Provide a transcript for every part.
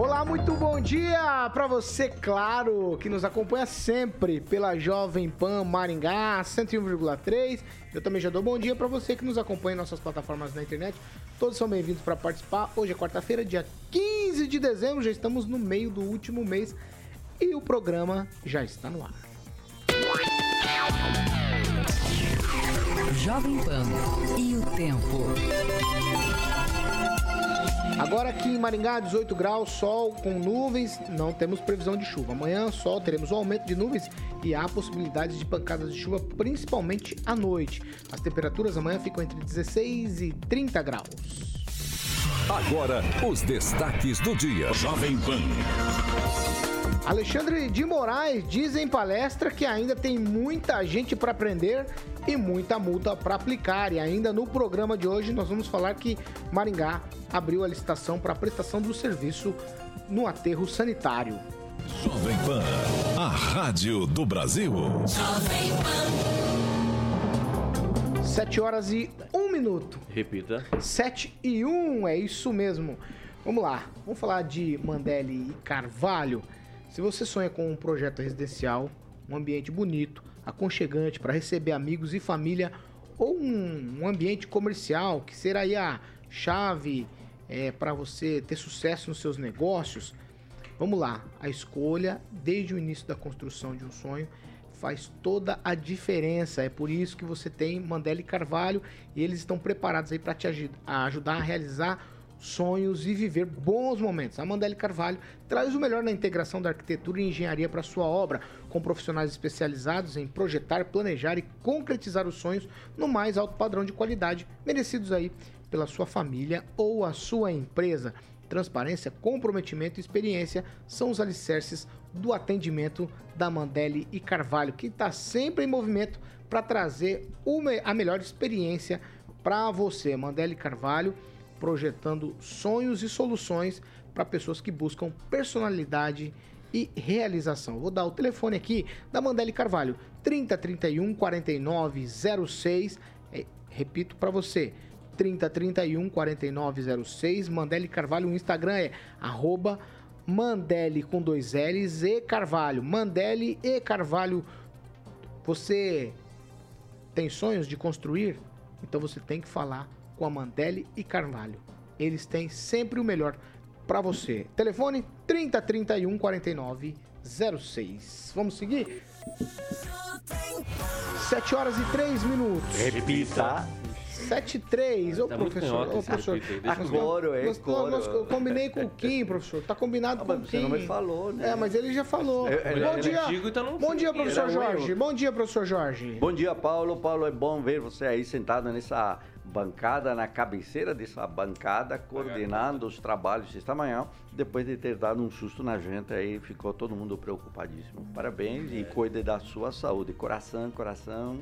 Olá, muito bom dia para você, claro, que nos acompanha sempre pela Jovem Pan Maringá 101,3. Eu também já dou bom dia para você que nos acompanha em nossas plataformas na internet. Todos são bem-vindos para participar. Hoje é quarta-feira, dia 15 de dezembro, já estamos no meio do último mês e o programa já está no ar. Jovem Pan e o tempo. Agora aqui em Maringá, 18 graus, sol com nuvens, não temos previsão de chuva. Amanhã, sol, teremos um aumento de nuvens e há possibilidades de pancadas de chuva, principalmente à noite. As temperaturas amanhã ficam entre 16 e 30 graus. Agora, os destaques do dia. Jovem Pan. Alexandre de Moraes diz em palestra que ainda tem muita gente para prender e muita multa para aplicar. E ainda no programa de hoje nós vamos falar que Maringá abriu a licitação para a prestação do serviço no aterro sanitário. Jovem Pan, a rádio do Brasil. Jovem Pan. 7 horas e 1 minuto. Repita. 7 e 1, é isso mesmo. Vamos lá, vamos falar de Mandeli e Carvalho. Se você sonha com um projeto residencial, um ambiente bonito, aconchegante para receber amigos e família, ou um, um ambiente comercial que será a chave é, para você ter sucesso nos seus negócios, vamos lá. A escolha, desde o início da construção de um sonho, faz toda a diferença. É por isso que você tem Mandela e Carvalho e eles estão preparados aí para te ajudar a realizar sonhos e viver bons momentos. A Mandele Carvalho traz o melhor na integração da arquitetura e engenharia para sua obra, com profissionais especializados em projetar, planejar e concretizar os sonhos no mais alto padrão de qualidade, merecidos aí pela sua família ou a sua empresa. Transparência, comprometimento e experiência são os alicerces do atendimento da Mandele e Carvalho, que está sempre em movimento para trazer uma, a melhor experiência para você. Mandele Carvalho projetando sonhos e soluções para pessoas que buscam personalidade e realização. Vou dar o telefone aqui da Mandele Carvalho, 3031 4906. É, repito para você, 3031 4906. Mandele Carvalho, o Instagram é arroba Mandele com dois L's e Carvalho. Mandele e Carvalho. Você tem sonhos de construir? Então você tem que falar com a Mandelli e Carvalho. Eles têm sempre o melhor para você. Telefone 3031 49 06. Vamos seguir? 7 horas e 3 minutos. Repita. 7 e 3. Ô, tá professor, ô, professor. Agora, é coro. Eu combinei com o Kim, professor. Tá combinado ah, com o Kim. Você não me falou, né? É, mas ele já falou. É, é, bom dia. Antigo, então bom dia, professor Jorge. Bom dia, professor Jorge. Bom dia, Paulo. Paulo, é bom ver você aí sentado nessa bancada, na cabeceira dessa bancada, coordenando os trabalhos desta manhã, depois de ter dado um susto na gente, aí ficou todo mundo preocupadíssimo. Parabéns e cuide da sua saúde. Coração, coração,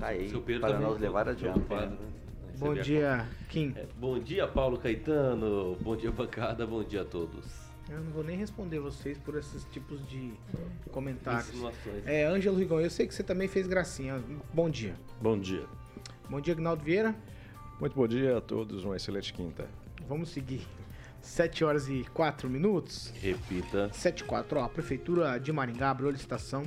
tá aí para nós levar adiante. Né? Bom dia, Kim. É, bom dia, Paulo Caetano. Bom dia, bancada. Bom dia a todos. Eu não vou nem responder vocês por esses tipos de comentários. É, Ângelo Rigon, eu sei que você também fez gracinha. Bom dia. Bom dia. Bom dia, Agnaldo Vieira. Muito bom dia a todos, uma excelente quinta. Vamos seguir. 7 horas e 4 minutos. Repita. 7 e 4. Ó, a Prefeitura de Maringá abriu a licitação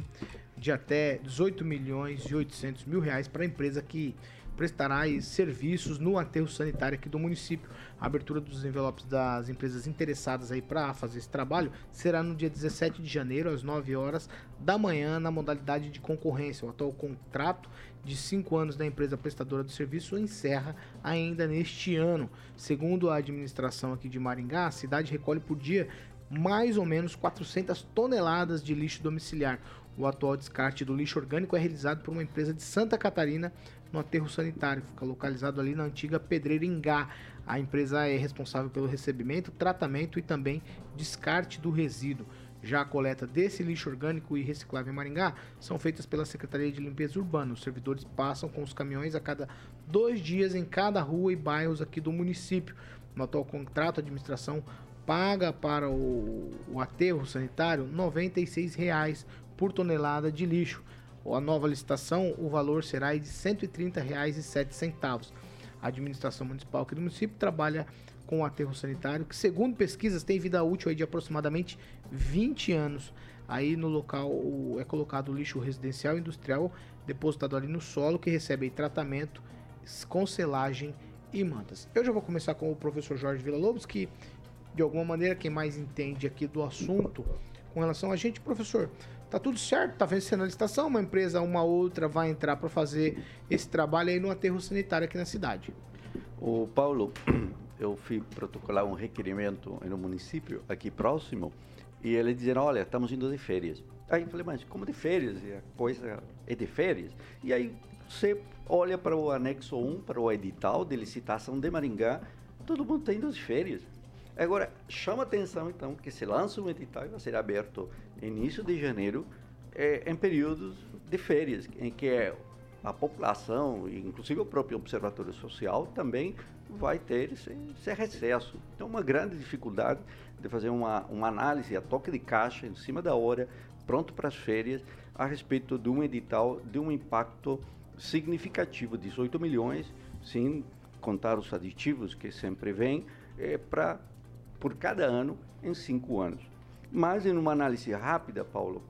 de até 18 milhões e 800 mil reais para a empresa que prestará serviços no aterro sanitário aqui do município. A abertura dos envelopes das empresas interessadas aí para fazer esse trabalho será no dia 17 de janeiro, às 9 horas da manhã, na modalidade de concorrência. O atual contrato de 5 anos da empresa prestadora do serviço encerra ainda neste ano. Segundo a administração aqui de Maringá, a cidade recolhe por dia mais ou menos 400 toneladas de lixo domiciliar. O atual descarte do lixo orgânico é realizado por uma empresa de Santa Catarina no aterro sanitário, fica localizado ali na antiga Pedreira Ingá. A empresa é responsável pelo recebimento, tratamento e também descarte do resíduo. Já a coleta desse lixo orgânico e reciclável em Maringá são feitas pela Secretaria de Limpeza Urbana. Os servidores passam com os caminhões a cada dois dias em cada rua e bairros aqui do município. No atual contrato, a administração paga para o, o aterro sanitário R$ 96,00 por tonelada de lixo. A nova licitação, o valor será de R$ 130,07. A administração municipal aqui do município trabalha com o aterro sanitário, que segundo pesquisas tem vida útil de aproximadamente 20 anos. Aí no local é colocado o lixo residencial e industrial depositado ali no solo, que recebe tratamento com selagem e mantas. Eu já vou começar com o professor Jorge Villa-Lobos, que de alguma maneira quem mais entende aqui do assunto com relação a gente, professor. Tá tudo certo, tá vencendo a licitação, uma empresa, uma outra vai entrar para fazer esse trabalho aí no aterro sanitário aqui na cidade. O Paulo, eu fui protocolar um requerimento no município aqui próximo e eles disseram, olha, estamos indo de férias. Aí eu falei, mas como de férias? E a coisa é de férias? E aí você olha para o anexo 1, para o edital de licitação de Maringá, todo mundo está indo de férias. Agora, chama atenção, então, que se lança um edital e vai ser aberto início de janeiro, é, em períodos de férias, em que é a população, inclusive o próprio Observatório Social, também vai ter esse, esse recesso. Então, uma grande dificuldade de fazer uma, uma análise a toque de caixa, em cima da hora, pronto para as férias, a respeito de um edital de um impacto significativo, 18 milhões, sem contar os aditivos que sempre vêm, é, para por cada ano em cinco anos. Mas, em uma análise rápida, Paulo,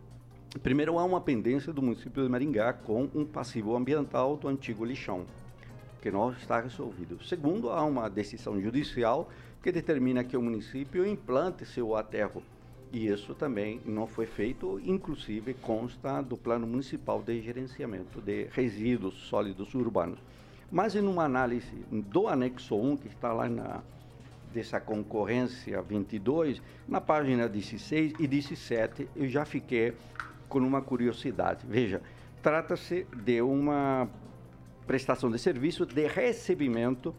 primeiro há uma pendência do município de Maringá com um passivo ambiental do antigo lixão, que não está resolvido. Segundo, há uma decisão judicial que determina que o município implante seu aterro. E isso também não foi feito, inclusive consta do Plano Municipal de Gerenciamento de Resíduos Sólidos Urbanos. Mas em uma análise do anexo 1, que está lá na dessa concorrência 22, na página 16 e 17 eu já fiquei com uma curiosidade. Veja, trata-se de uma prestação de serviço de recebimento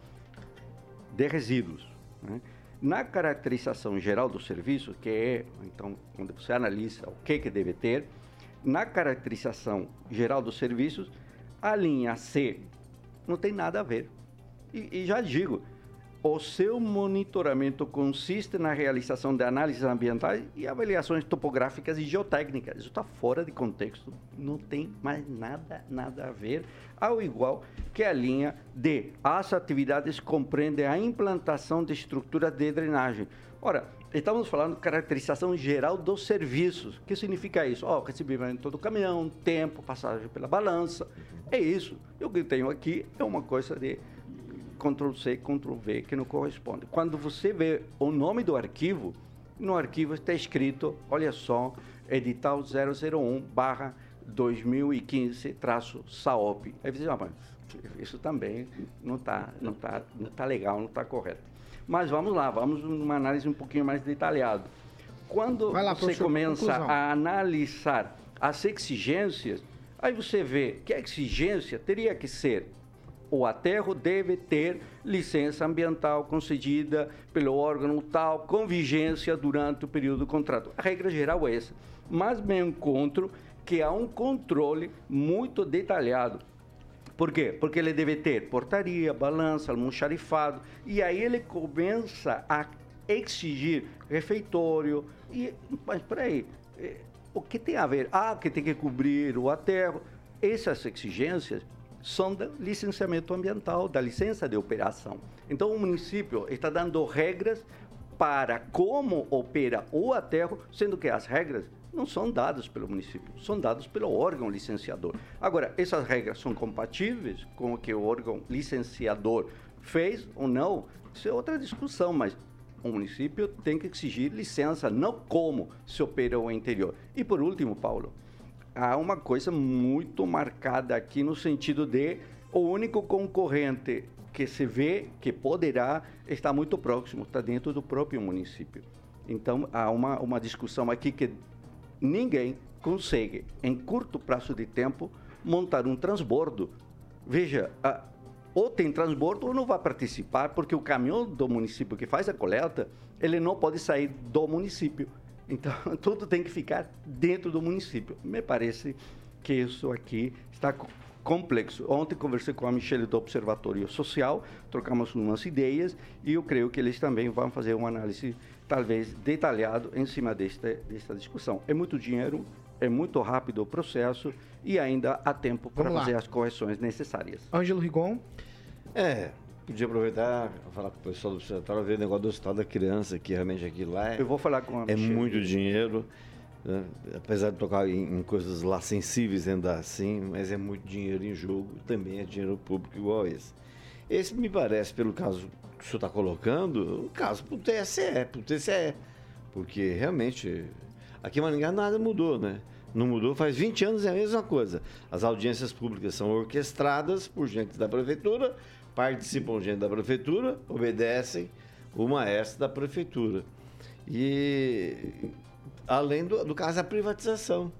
de resíduos. Né? Na caracterização geral do serviço, que é, então, quando você analisa o que, que deve ter, na caracterização geral dos serviços, a linha C não tem nada a ver. E, e já digo, o seu monitoramento consiste na realização de análises ambientais e avaliações topográficas e geotécnicas. Isso está fora de contexto, não tem mais nada, nada a ver, ao igual que a linha D. As atividades compreendem a implantação de estruturas de drenagem. Ora, estamos falando de caracterização geral dos serviços. O que significa isso? Ó, oh, recebimento do caminhão, tempo, passagem pela balança. É isso. E o que eu tenho aqui é uma coisa de Ctrl C, Ctrl V, que não corresponde. Quando você vê o nome do arquivo, no arquivo está escrito, olha só, edital 001 barra 2015 traço SAOP. Aí você diz, ah, mas isso também não está não tá, não tá legal, não está correto. Mas vamos lá, vamos numa análise um pouquinho mais detalhada. Quando lá, você começa conclusão. a analisar as exigências, aí você vê que a exigência teria que ser o aterro deve ter licença ambiental concedida pelo órgão tal, com vigência durante o período do contrato. A regra geral é essa. Mas me encontro que há um controle muito detalhado. Por quê? Porque ele deve ter portaria, balança, almoxarifado, e aí ele começa a exigir refeitório. E, mas peraí, eh, o que tem a ver? Ah, que tem que cobrir o aterro. Essas exigências são do licenciamento ambiental, da licença de operação. Então, o município está dando regras para como opera o aterro, sendo que as regras não são dados pelo município, são dados pelo órgão licenciador. Agora, essas regras são compatíveis com o que o órgão licenciador fez ou não? Isso é outra discussão, mas o município tem que exigir licença, não como se opera o interior. E por último, Paulo, há uma coisa muito marcada aqui no sentido de o único concorrente que se vê que poderá estar muito próximo, está dentro do próprio município. Então, há uma, uma discussão aqui que ninguém consegue, em curto prazo de tempo, montar um transbordo. Veja, ou tem transbordo ou não vai participar, porque o caminhão do município que faz a coleta, ele não pode sair do município. Então, tudo tem que ficar dentro do município. Me parece que isso aqui está complexo. Ontem conversei com a Michelle do Observatório Social, trocamos umas ideias e eu creio que eles também vão fazer uma análise talvez detalhado em cima desta, desta discussão. É muito dinheiro, é muito rápido o processo e ainda há tempo para fazer as correções necessárias. Ângelo Rigon. É, podia aproveitar falar com o pessoal do observatório, ver o negócio do estado da criança, que realmente aqui lá é, Eu vou falar com a é Michelle. muito dinheiro. né? Apesar de tocar em, em coisas lá sensíveis ainda assim, mas é muito dinheiro em jogo, também é dinheiro público igual esse. Esse me parece, pelo caso que o senhor está colocando, o caso para o TSE, para o TCE. Porque realmente, aqui em Maringá nada mudou, né? Não mudou, faz 20 anos é a mesma coisa. As audiências públicas são orquestradas por gente da prefeitura, participam gente da prefeitura, obedecem o maestro da prefeitura. E além do, do caso da privatização.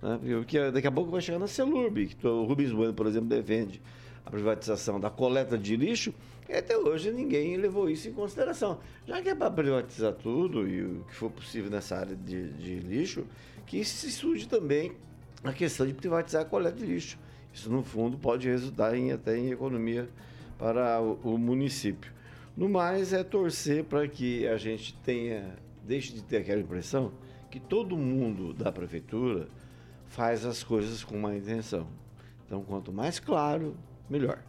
Né? Porque daqui a pouco vai chegar na Celurb, que o Rubens Bueno, por exemplo, defende a privatização da coleta de lixo, e até hoje ninguém levou isso em consideração. Já que é para privatizar tudo e o que for possível nessa área de, de lixo, que se estude também a questão de privatizar a coleta de lixo. Isso, no fundo, pode resultar em, até em economia para o, o município. No mais, é torcer para que a gente tenha, deixe de ter aquela impressão que todo mundo da prefeitura faz as coisas com má intenção. Então, quanto mais claro, melhor.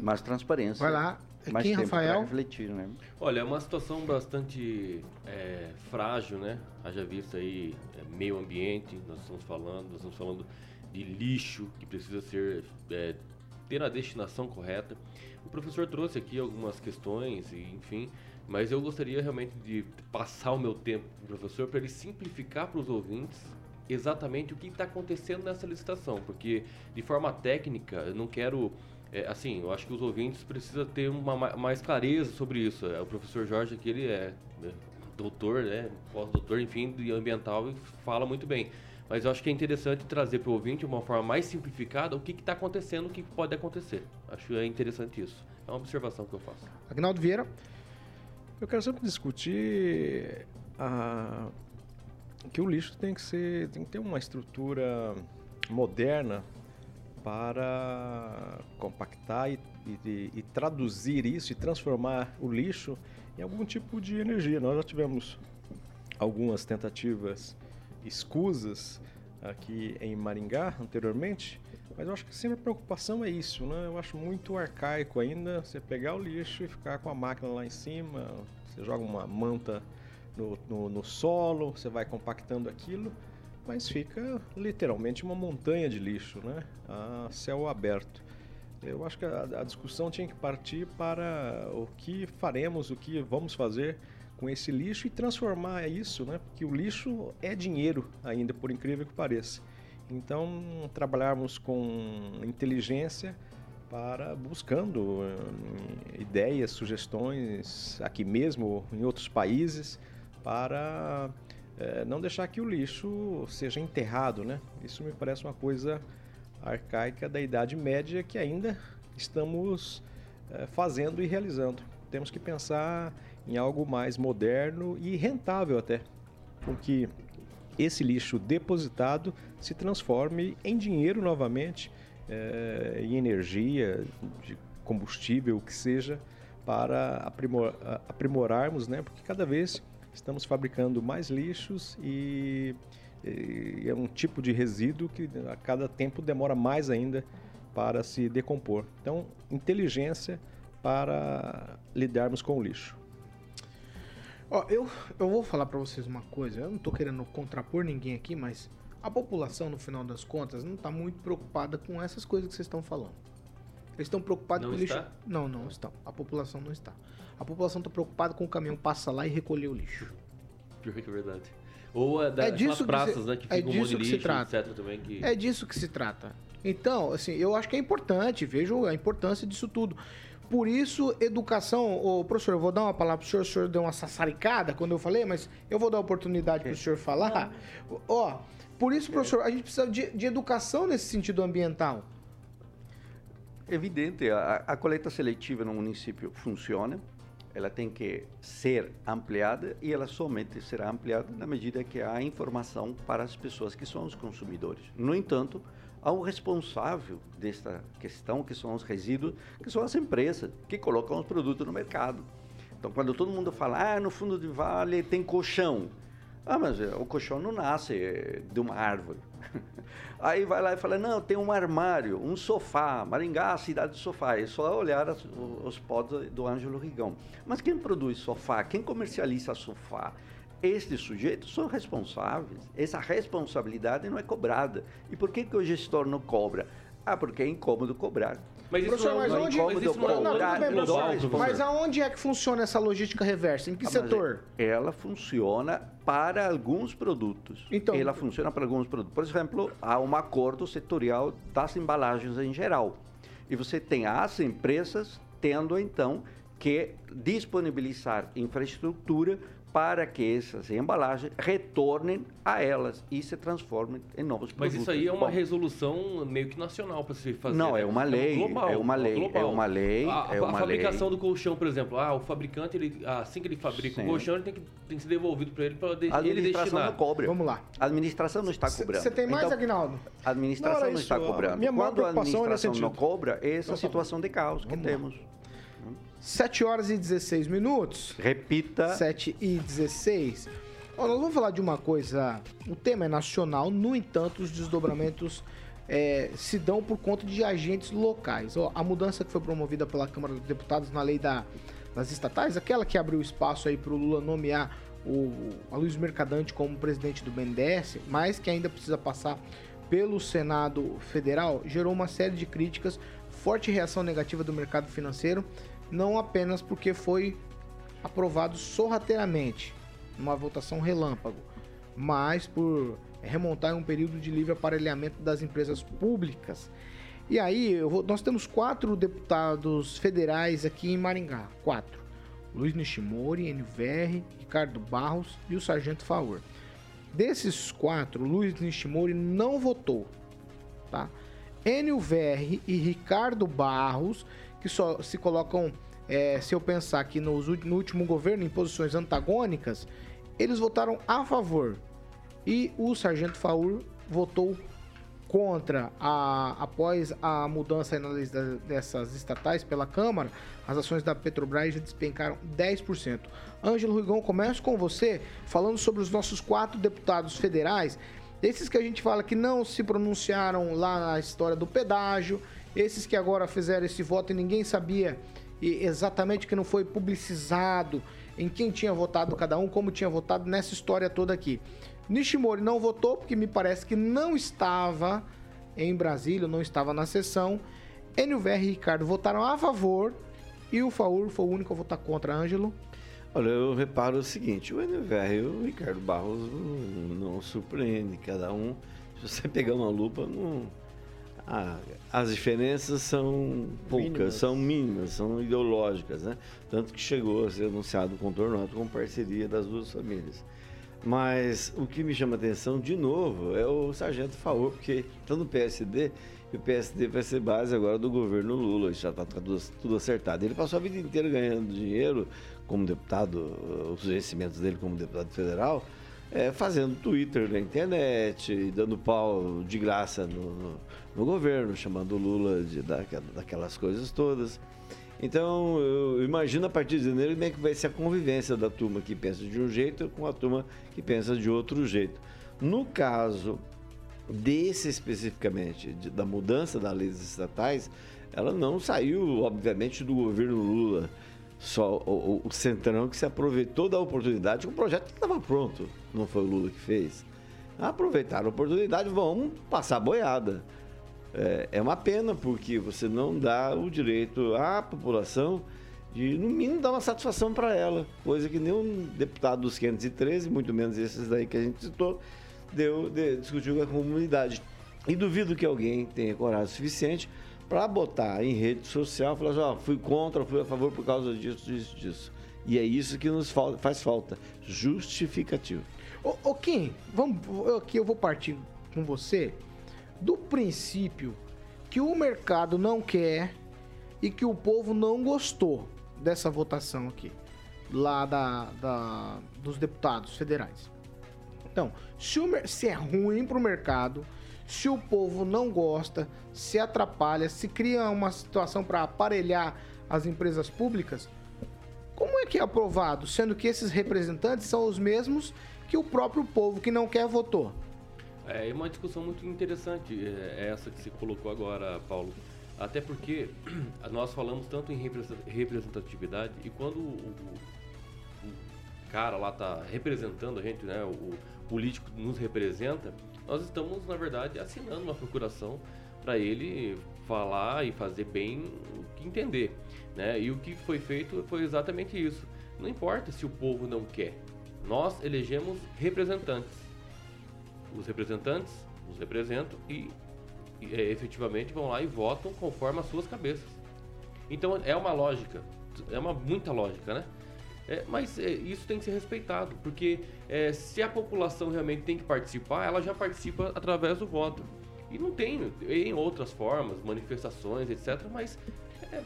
Mais transparência. Vai lá. Mais Quem, tempo Rafael? refletir, né? Olha, é uma situação bastante é, frágil, né? Haja visto aí é, meio ambiente, nós estamos falando, nós estamos falando de lixo que precisa ser é, ter a destinação correta. O professor trouxe aqui algumas questões, e, enfim, mas eu gostaria realmente de passar o meu tempo com o professor para ele simplificar para os ouvintes exatamente o que está acontecendo nessa licitação, porque de forma técnica eu não quero é, assim, eu acho que os ouvintes precisam ter uma ma- mais clareza sobre isso. É, O professor Jorge aqui, ele é né, doutor, né, pós-doutor, enfim, de ambiental e fala muito bem. Mas eu acho que é interessante trazer para o ouvinte, de uma forma mais simplificada, o que está acontecendo, o que pode acontecer. Acho que é interessante isso. É uma observação que eu faço. Agnaldo Vieira. Eu quero sempre discutir a- que o lixo tem que ser, tem que ter uma estrutura moderna para compactar e, e- e traduzir isso e transformar o lixo em algum tipo de energia. Nós já tivemos algumas tentativas escusas aqui em Maringá anteriormente, mas eu acho que sempre a preocupação é isso, né? Eu acho muito arcaico ainda você pegar o lixo e ficar com a máquina lá em cima, você joga uma manta no, no, no solo, você vai compactando aquilo, mas fica literalmente uma montanha de lixo, né? A céu aberto. Eu acho que a, a discussão tinha que partir para o que faremos, o que vamos fazer com esse lixo e transformar isso, né? Porque o lixo é dinheiro ainda, por incrível que pareça. Então, trabalharmos com inteligência para buscando eh, ideias, sugestões aqui mesmo, em outros países, para eh, não deixar que o lixo seja enterrado, né? Isso me parece uma coisa arcaica da Idade Média que ainda estamos eh, fazendo e realizando. Temos que pensar em algo mais moderno e rentável até, com que esse lixo depositado se transforme em dinheiro novamente, eh, em energia, de combustível, o que seja, para aprimor- aprimorarmos, né? Porque cada vez estamos fabricando mais lixos e, e é um tipo de resíduo que a cada tempo demora mais ainda para se decompor. Então, inteligência para lidarmos com o lixo. Ó, eu, eu vou falar pra vocês uma coisa. Eu não tô querendo contrapor ninguém aqui, mas a população, no final das contas, não tá muito preocupada com essas coisas que vocês estão falando. Eles estão preocupados Não com o lixo. está? Não, não estão. A população não está. A população tá preocupada com o caminhão passar lá e recolher o lixo. Pior que é verdade. Ou é, da, É disso que praças, se- né? Que é um disso de que se lixo, trata. etc. também. Que... É disso que se trata. Então, assim, eu acho que é importante, vejo a importância disso tudo. Por isso, educação, ô, professor, eu vou dar uma palavra pro senhor, o senhor deu uma sassaricada quando eu falei, mas eu vou dar a oportunidade pro senhor falar. Ó, por isso, professor, a gente precisa de, de educação nesse sentido ambiental. Evidente, a, a coleta seletiva no município funciona, ela tem que ser ampliada e ela somente será ampliada na medida que há informação para as pessoas que são os consumidores. No entanto, um responsável desta questão, que são os resíduos, que são as empresas que colocam os produtos no mercado. Então, quando todo mundo fala, ah, no fundo de vale tem colchão. Ah, mas eh, o colchão não nasce eh, de uma árvore. Aí vai lá e fala, não, tem um armário, um sofá, Maringá, cidade de sofá. É só olhar as- os pods do Ângelo Rigão. Mas quem produz sofá, quem comercializa sofá, estes sujeitos são responsáveis. Essa responsabilidade não é cobrada. E por que, que o gestor não cobra? Ah, porque é incômodo cobrar. Mas isso Professor, não é mas onde- mas isso não é Não, bem, professor. Mas aonde é que funciona essa logística reversa? Em que Ah, mas setor? Ela funciona para alguns produtos. Então- ela funciona para alguns produtos. Por exemplo, há um acordo setorial das embalagens em geral. E você tem as empresas tendo então que disponibilizar infraestrutura para que essas embalagens retornem a elas e se transformem em novos Mas produtos. isso aí é uma Bom, resolução meio que nacional para se fazer. Não, né? é uma lei, global, é uma lei, global. é uma lei, A, é a uma fabricação lei. do colchão, por exemplo, ah, o fabricante, ele, assim que ele fabrica Sim. o colchão, ele tem que, tem que ser devolvido para ele para A ele administração destinar. não cobra. Vamos lá. A administração não está cobrando. Você tem mais, Então, Agnaldo? A administração Não, não, está isso. cobrando. A minha Quando a administração não sentido. cobra, essa situação de caos que lá. temos. 7 horas e 16 minutos. Repita. 7 e 16. Ó, nós vamos falar de uma coisa. O tema é nacional, no entanto, os desdobramentos é, se dão por conta de agentes locais. Ó, a mudança que foi promovida pela Câmara dos Deputados na lei da- das estatais, aquela que abriu espaço aí para o Lula nomear o Aloysio Mercadante como presidente do BNDES, mas que ainda precisa passar pelo Senado Federal, gerou uma série de críticas, forte reação negativa do mercado financeiro, não apenas porque foi aprovado sorrateiramente, numa votação relâmpago, mas por remontar em um período de livre aparelhamento das empresas públicas. E aí, vou- nós temos quatro deputados federais aqui em Maringá. Quatro. Luiz Nishimori, NVR, Ricardo Barros e o Sargento Faur. Desses quatro, Luiz Nishimori não votou, tá? Enio VR e Ricardo Barros, que só se colocam, é, se eu pensar aqui nos ú- no último governo, em posições antagônicas, eles votaram a favor. E o Sargento Faur votou contra a, após a mudança na lei dessas estatais pela Câmara, as ações da Petrobras já despencaram 10%. Ângelo Rigon, começo com você, falando sobre os nossos quatro deputados federais, esses que a gente fala que não se pronunciaram lá na história do pedágio, esses que agora fizeram esse voto e ninguém sabia exatamente que não foi publicizado em quem tinha votado cada um, como tinha votado nessa história toda aqui. Nishimori não votou porque me parece que não estava em Brasília, não estava na sessão. NVR e Ricardo votaram a favor e o Faur foi o único a votar contra Ângelo. Olha, eu reparo o seguinte, o NVR e o Ricardo Barros não, não surpreende, cada um, se você pegar uma lupa, não, ah, as diferenças são poucas, Mínimas. são mínimas, são ideológicas, né? Tanto que chegou a ser anunciado o contornado com parceria das duas famílias. Mas o que me chama atenção, de novo, é o Sargento Faor, porque está no PSD e o PSD vai ser base agora do governo Lula, já está tudo, tudo acertado. Ele passou a vida inteira ganhando dinheiro como deputado, os vencimentos dele como deputado federal, é, fazendo Twitter na internet, dando pau de graça no, no, no governo, chamando o Lula de, daquela- daquelas coisas todas. Então, eu imagino a partir de janeiro como é que vai ser a convivência da turma que pensa de um jeito com a turma que pensa de outro jeito. No caso desse especificamente, de- da mudança da das estatais, ela não saiu, obviamente, do governo Lula. Só o, o, Centrão que se aproveitou da oportunidade, o projeto estava pronto, não foi o Lula que fez. Aproveitaram a oportunidade, vamos passar boiada. É, é uma pena, porque você não dá o direito à população de, no mínimo, dar uma satisfação para ela, coisa que nenhum deputado dos 513, muito menos esses daí que a gente citou, deu, de, discutiu com a comunidade. E duvido que alguém tenha coragem suficiente para botar em rede social, falar assim, ó, fui contra, fui a favor por causa disso, disso, disso. E é isso que nos faz falta, justificativo. Ô, ô Kim, vamos, aqui eu vou partir com você do princípio que o mercado não quer e que o povo não gostou dessa votação aqui, lá da, da dos deputados federais. Então, se, o, se é ruim para o mercado, se o povo não gosta, se atrapalha, se cria uma situação para aparelhar as empresas públicas, como é que é aprovado, sendo que esses representantes são os mesmos que o próprio povo que não quer votou? É uma discussão muito interessante é, é essa que você colocou agora, Paulo. Até porque nós falamos tanto em representatividade e quando o, o, o cara lá está representando a gente, né, o, político nos representa, nós estamos, na verdade, assinando uma procuração para ele falar e fazer bem o que entender. Né? E o que foi feito foi exatamente isso. Não importa se o povo não quer, nós elegemos representantes. Os representantes nos representam e, e é, efetivamente vão lá e votam conforme as suas cabeças. Então é uma lógica, é uma muita lógica, né? É, mas é, isso tem que ser respeitado, porque é, se a população realmente tem que participar, ela já participa através do voto. E não tem em outras formas, manifestações, etc. Mas é,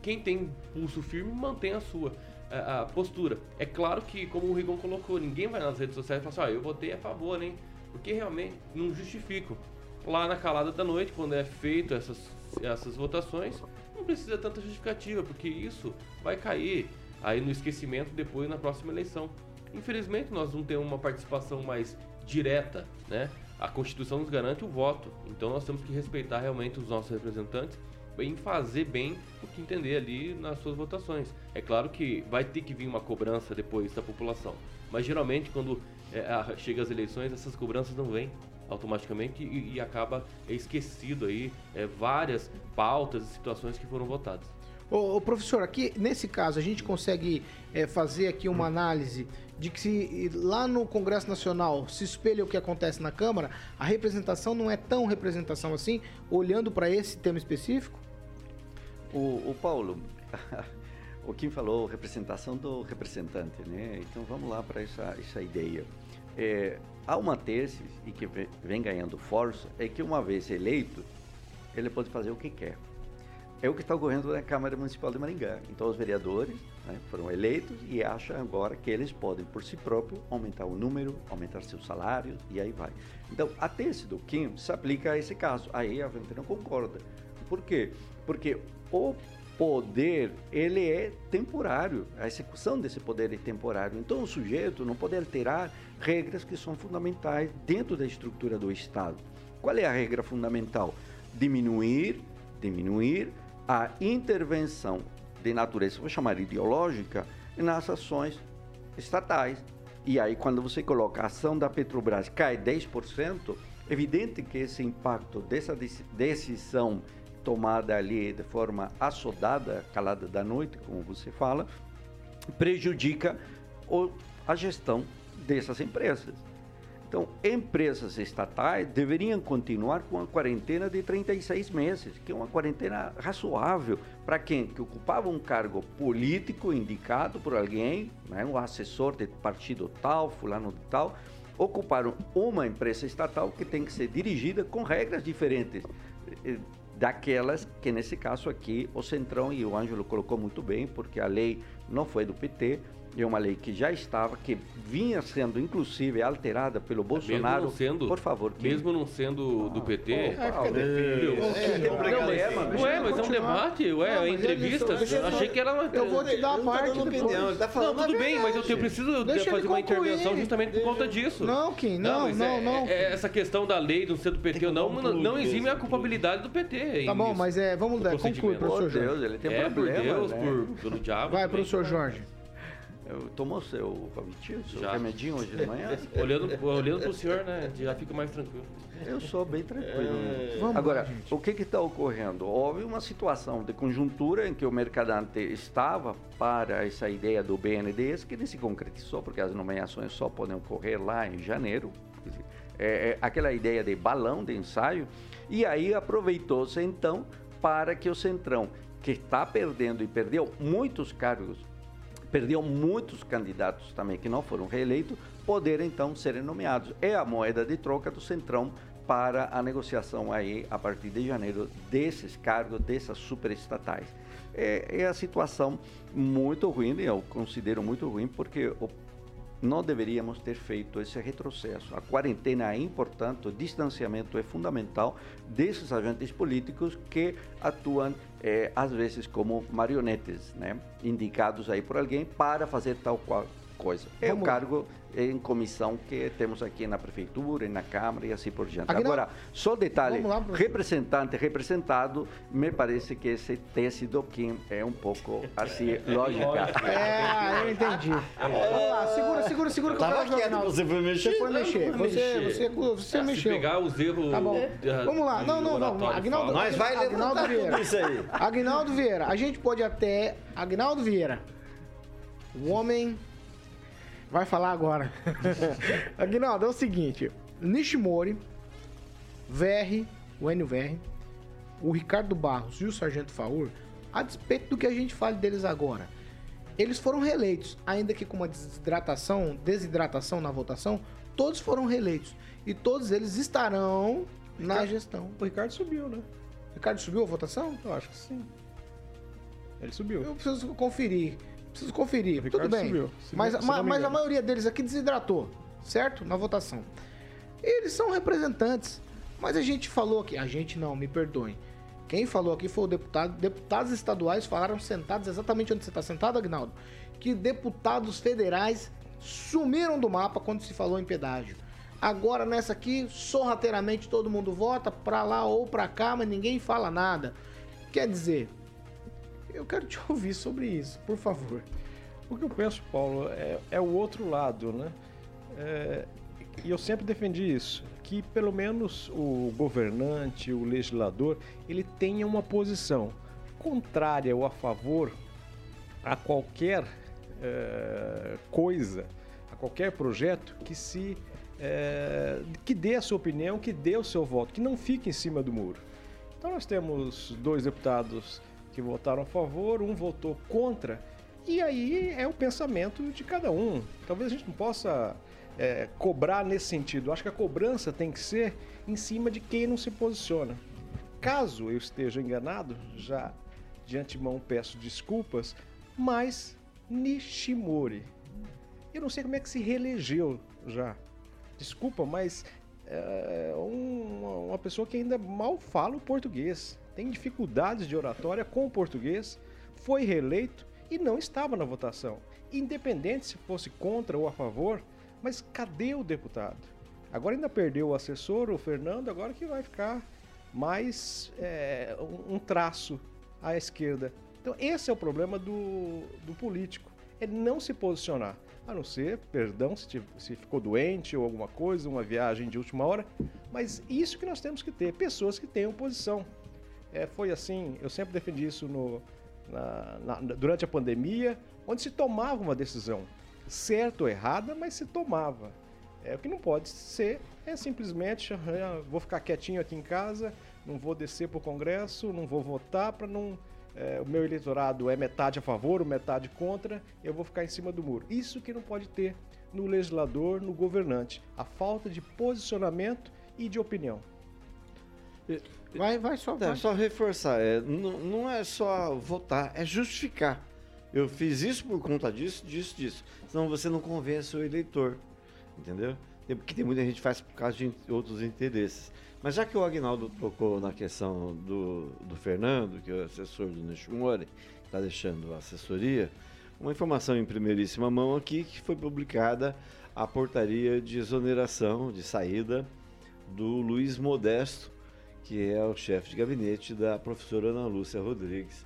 quem tem pulso firme mantém a sua a, a, postura. É claro que, como o Rigon colocou, ninguém vai nas redes sociais e fala assim: ah, eu votei a favor, hein? Porque realmente não justificam. Lá na calada da noite, quando é feito essas, essas votações, não precisa tanta justificativa, porque isso vai cair aí no esquecimento depois na próxima eleição. Infelizmente, nós não temos uma participação mais direta, né? A Constituição nos garante o voto, então nós temos que respeitar realmente os nossos representantes em fazer bem o que entender ali nas suas votações. É claro que vai ter que vir uma cobrança depois da população, mas geralmente quando é, chega as eleições essas cobranças não vêm automaticamente e, e acaba esquecido aí é, várias pautas e situações que foram votadas. Ô, ô, professor, aqui nesse caso a gente consegue é, fazer aqui uma análise de que se lá no Congresso Nacional se espelha o que acontece na Câmara, a representação não é tão representação assim, olhando para esse tema específico? O, o Paulo, o Kim falou representação do representante, né? Então vamos lá para essa, essa ideia. É, há uma tese e que vem ganhando força é que uma vez eleito ele pode fazer o que quer é o que está ocorrendo na Câmara Municipal de Maringá. Então, os vereadores né, foram eleitos e acham agora que eles podem, por si próprios, aumentar o número, aumentar seus salários e aí vai. Então, a tese do Kim se aplica a esse caso. Aí a gente não concorda. Por quê? Porque o poder, ele é temporário. A execução desse poder é temporário. Então, o sujeito não pode alterar regras que são fundamentais dentro da estrutura do Estado. Qual é a regra fundamental? Diminuir, diminuir a intervenção de natureza, vou chamar ideológica, nas ações estatais. E aí, quando você coloca a ação da Petrobras cai 10%, evidente que esse impacto dessa decisão tomada ali de forma assodada, calada da noite, como você fala, prejudica a gestão dessas empresas. Então, empresas estatais deveriam continuar com a quarentena de 36 meses, que é uma quarentena razoável para quem que ocupava um cargo político indicado por alguém, né, um assessor de partido tal, fulano de tal, ocuparam uma empresa estatal que tem que ser dirigida com regras diferentes daquelas que nesse caso aqui o Centrão e o Ângelo colocou muito bem, porque a lei não foi do PT, É uma lei que já estava, que vinha sendo inclusive alterada pelo Bolsonaro. Mesmo não sendo, por favor, que... mesmo não sendo do PT. É, Deus. É, tem um problema, Não, Ué, mas é um debate, ué, Não, é mas entrevista. Achei que era uma. Eu vou te dar a não parte opinião, ele tá Não, tudo bem, mas eu, eu preciso Deixa fazer uma intervenção justamente por conta disso. Não, Kim, não, mas não, é- não. é- essa questão da lei não ser do PT ou não, não, não exime a culpabilidade do PT. Tá bom, mas é, vamos dar, conclui, professor Jorge. Deus, ele tem É, por problema. Deus, né? por, pelo diabo. Vai, professor Jorge. Eu- Tomou seu Covitil, seu Já. remedinho hoje de manhã? Olhando, olhando pro senhor, né, já fica mais tranquilo. Eu sou bem tranquilo. né? Vamos lá, Agora, gente. o que está ocorrendo? Houve uma situação de conjuntura em que o Mercadante estava para essa ideia do BNDES, que nem se concretizou, porque as nomeações só podem ocorrer lá em janeiro. É, é aquela ideia de balão de ensaio. E aí aproveitou-se então para que o Centrão, que está perdendo e perdeu muitos cargos perdeu muitos candidatos também que não foram reeleitos, poder então serem nomeados. É a moeda de troca do Centrão para a negociação aí a partir de janeiro desses cargos, dessas superestatais. É, é a situação muito ruim, eu considero muito ruim, porque o não deveríamos ter feito esse retrocesso. A quarentena é importante, o distanciamento é fundamental desses agentes políticos que atuam, eh, às vezes, como marionetes, né? indicados aí por alguém para fazer tal qual coisa. É Vamos o lá. cargo em comissão que temos aqui na prefeitura e na Câmara e assim por diante. Aguinaldo, Agora, só detalhe, lá, representante, representado, me parece que esse teste do Kim é um pouco, assim, lógica. É, eu entendi. Vamos lá, segura, segura, segura que eu Tava quero Aguinaldo. você foi mexer? Você foi mexer. Você, você, você Se mexeu. pegar os erros. Tá bom. da- Vamos lá. de Não, não, não. fala. Nós vai Aguinaldo levantar Vieira. isso aí. Agnaldo Vieira, a gente pode até. Agnaldo Vieira. O homem vai falar agora. Agnaldo, é o seguinte: Nishimori, VR, o Enio VR, o Ricardo Barros e o Sargento Faur, a despeito do que a gente fale deles agora, eles foram reeleitos, ainda que com uma desidratação, desidratação na votação, todos foram reeleitos. E todos eles estarão na gestão. O Ricardo subiu, né? Ricardo subiu a votação? Eu acho que sim. Ele subiu. Eu preciso conferir. Preciso conferir. Ricardo Tudo bem. subiu, mas ma- mas a maioria deles aqui desidratou, certo? Na votação. Eles são representantes. Mas a gente falou aqui. A gente não, me perdoem. Quem falou aqui foi o deputado. Deputados estaduais falaram sentados exatamente onde você está sentado, Agnaldo. Que deputados federais sumiram do mapa quando se falou em pedágio. Agora nessa aqui, sorrateiramente todo mundo vota pra lá ou pra cá, mas ninguém fala nada. Quer dizer, eu quero te ouvir sobre isso, por favor. O que eu penso, Paulo, é, é o outro lado, né? É, e eu sempre defendi isso, que pelo menos o governante, o legislador, ele tenha uma posição contrária ou a favor a qualquer é, coisa, a qualquer projeto que se é, que dê a sua opinião, que dê o seu voto, que não fique em cima do muro. Então nós temos dois deputados que votaram a favor, um votou contra, e aí é o pensamento de cada um. Talvez a gente não possa é, cobrar nesse sentido. Acho que a cobrança tem que ser em cima de quem não se posiciona. Caso eu esteja enganado, já de antemão peço desculpas, mas Nishimori, eu não sei como é que se reelegeu já. Desculpa, mas é um- uma pessoa que ainda mal fala o português, tem dificuldades de oratória com o português, foi reeleito e não estava na votação. Independente se fosse contra ou a favor, mas cadê o deputado? Agora ainda perdeu o assessor, o Fernando, agora que vai ficar mais é, um, traço à esquerda. Então esse é o problema do, do político, é não se posicionar. A não ser, perdão, se, tiv- se ficou doente ou alguma coisa, uma viagem de última hora, mas isso que nós temos que ter, pessoas que tenham posição. É, foi assim, eu sempre defendi isso no, na- na- durante a pandemia, onde se tomava uma decisão, certa ou errada, mas se tomava. É, o que não pode ser é simplesmente ah, vou ficar quietinho aqui em casa, não vou descer para o Congresso, não vou votar para não. é, o meu eleitorado é metade a favor, metade contra, eu vou ficar em cima do muro. Isso que não pode ter no legislador, no governante. A falta de posicionamento e de opinião. Vai, vai só. É, Vai. só reforçar, é, não, não é só votar, é justificar. Eu fiz isso por conta disso, disso, disso. Senão você não convence o eleitor. Entendeu? Porque tem muita gente que faz por causa de outros interesses. Mas já que o Agnaldo tocou na questão do, do Fernando, que é o assessor do Nishimori, que está deixando a assessoria, uma informação em primeiríssima mão aqui que foi publicada a portaria de exoneração, de saída do Luiz Modesto, que é o chefe de gabinete da professora Ana Lúcia Rodrigues,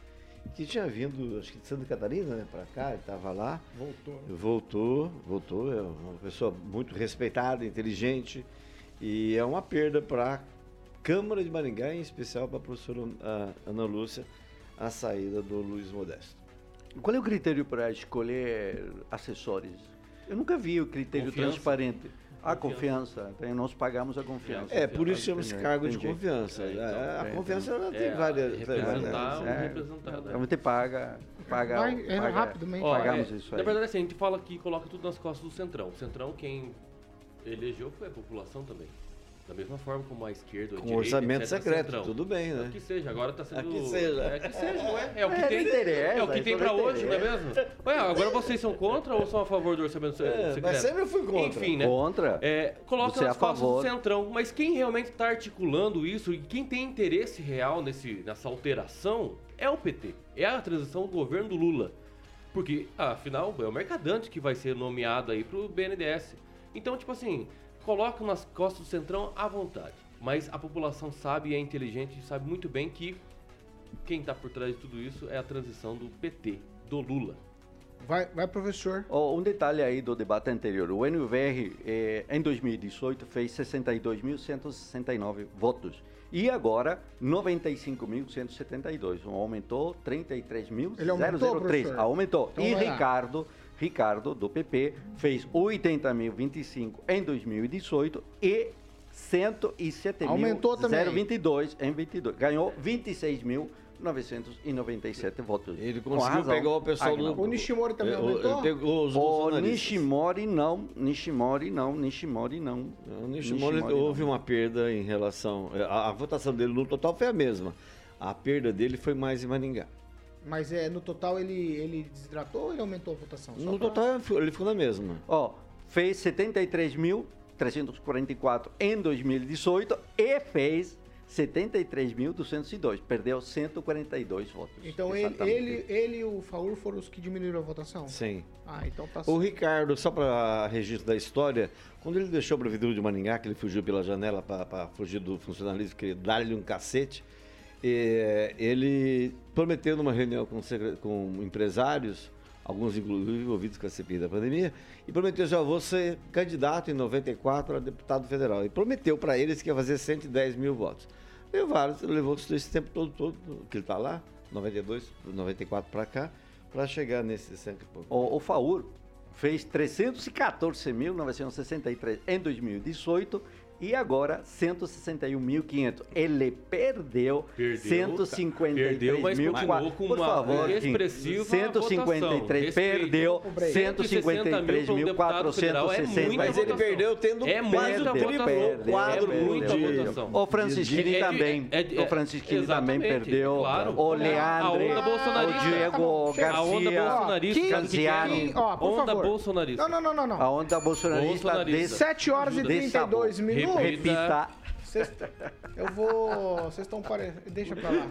que tinha vindo, acho que de Santa Catarina, né, para cá, ele estava lá. Voltou. Voltou, voltou, é uma pessoa muito respeitada, inteligente, e é uma perda para a Câmara de Maringá, em especial para a professora Ana Lúcia, a saída do Luiz Modesto. Qual é o critério para escolher assessores? Eu nunca vi o critério Confiança. transparente. A confiança. Então, nós pagamos a confiança. É, por isso chama-se cargo de confiança. É, então, a é, confiança ela tem É, várias. tem representar várias- um É. representado. Então, né? você paga, paga, Vai, é paga- rapidamente. Ó, pagamos é, isso Na aí. verdade, assim, a gente fala que coloca tudo nas costas do Centrão. O Centrão, quem elegeu foi a população também. Da mesma forma como a esquerda, a Com direita, orçamento etc, secreto, Centrão. tudo bem, É né? o que seja, agora tá sendo. É que seja. É que seja, não é? É o que É, tem. não interessa, É o que tem pra hoje, não é mesmo? Ué, agora vocês são contra ou são a favor do orçamento É, secreto? mas sempre eu fui contra. Enfim, né? Contra? É, coloca Você é nas a costas do. Centrão. Mas quem realmente está articulando isso e quem tem interesse real nesse, nessa alteração é o PT. É a transição do governo do Lula. Porque, afinal, é o Mercadante que vai ser nomeado aí pro BNDES. Então, tipo assim, coloca nas costas do Centrão à vontade. Mas a população sabe e é inteligente e sabe muito bem que quem está por trás de tudo isso é a transição do PT, do Lula. Vai, vai, professor. Ó, um detalhe aí do debate anterior. O NVR, eh, em 2018, fez 62.169 votos. E agora, 95.172. Um aumentou 33.003. Ele aumentou? Aumentou. Então e lá. Ricardo, do PP, fez 80.025 em 2018 e 107.022 Aumentou também. 022 em 22. Ganhou 26.997 votos. Ele conseguiu pegar o pessoal do. O Nishimori também É, o- aumentou? Ele os O. Nishimori não, Nishimori não, Nishimori não. O Nishimori houve não. uma perda em relação. A, a votação dele no total foi a mesma. A perda dele foi mais em Maringá. Mas é, no total ele, ele desidratou ou ele aumentou a votação? Só No pra- total ele ficou na mesma. Ó, fez 73.344 em 2018 e fez 73.202. Perdeu 142 votos. Então ele, ele, ele e o Faur foram os que diminuíram a votação? Sim. Ah, então tá O. Ricardo, só para registro da história, quando ele deixou a Prefeitura de Maringá, que ele fugiu pela janela para fugir do funcionalismo, queria dar-lhe um cacete, eh, ele prometeu numa reunião com, com empresários, alguns inclusive envolvidos com a CPI da pandemia, e prometeu, já vou ser candidato em 94 a deputado federal. E prometeu para eles que ia fazer 110 mil votos. Levaram, levou esse tempo todo, todo que ele está lá, 92, 94 para cá, para chegar nesses cento e pouco. O, o FAUR fez 314.963 em 2018 e agora 161.500. Ele perdeu, Perdeu, 153 perdeu, mas mil. continuou com Por favor, expressiva 153 votação. perdeu, Respeito. Break. 153.460. Mas ele perdeu tendo É quase o triplo quadro É muita de- votação. O Francisquini É de- também. é o Francisquini também perdeu. claro. O Leandro. O Diego Chega. A onda Garcia. bolsonarista, que é? Canziani. Onda bolsonarista. Não, não, não, não, A onda bolsonarista, Bolsonarista. desse, 7 horas e Ajuda. 32 desse minutos. Repita. Cês- eu vou. Vocês estão parecendo. Deixa pra lá.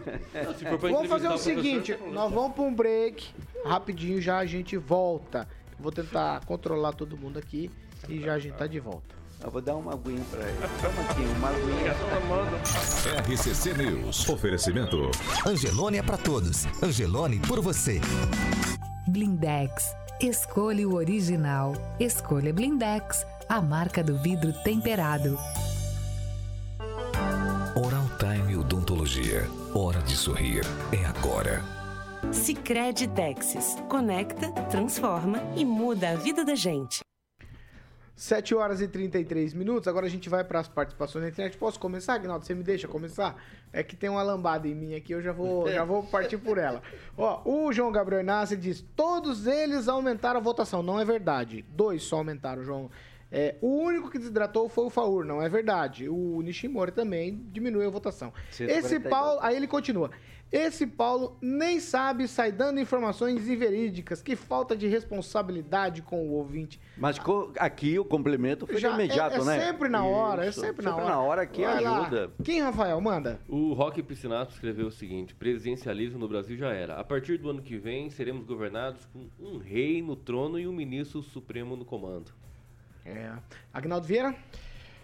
Se for pra Vamos fazer o professor, seguinte: nós vamos pra um break. Rapidinho já a gente volta. Vou tentar controlar todo mundo aqui e já a gente tá de volta. Eu vou dar uma aguinha pra ele. Toma aqui, uma aguinha. RCC News. Oferecimento. Angelone é pra todos. Angelone por você. Blindex. Escolha o original. Escolha Blindex, a marca do vidro temperado. Oral Time Odontologia. Hora de sorrir. É agora. Sicredi Texas. Conecta, transforma e muda a vida da gente. 7 horas e 33 minutos. Agora a gente vai para as participações na internet. Posso começar, Agnaldo? Você me deixa começar? É que tem uma lambada em mim aqui, eu já vou, já vou partir por ela. Ó, o João Gabriel Inácio diz: todos eles aumentaram a votação. Não é verdade. Dois só aumentaram, João. É, o único que desidratou foi o Faur, não é verdade. O Nishimori também diminuiu a votação. 142. Esse Paulo, aí ele continua. Esse Paulo nem sabe, sai dando informações inverídicas. Que falta de responsabilidade com o ouvinte. Mas co- aqui o complemento foi Já- imediato, é, é né? sempre na hora, é Isso, sempre na hora. na hora que Vai lá. ajuda. Quem, Rafael, manda? O Roque Piscinato escreveu o seguinte: presidencialismo no Brasil já era. A partir do ano que vem, seremos governados com um rei no trono e um ministro supremo no comando. É. Agnaldo Vieira?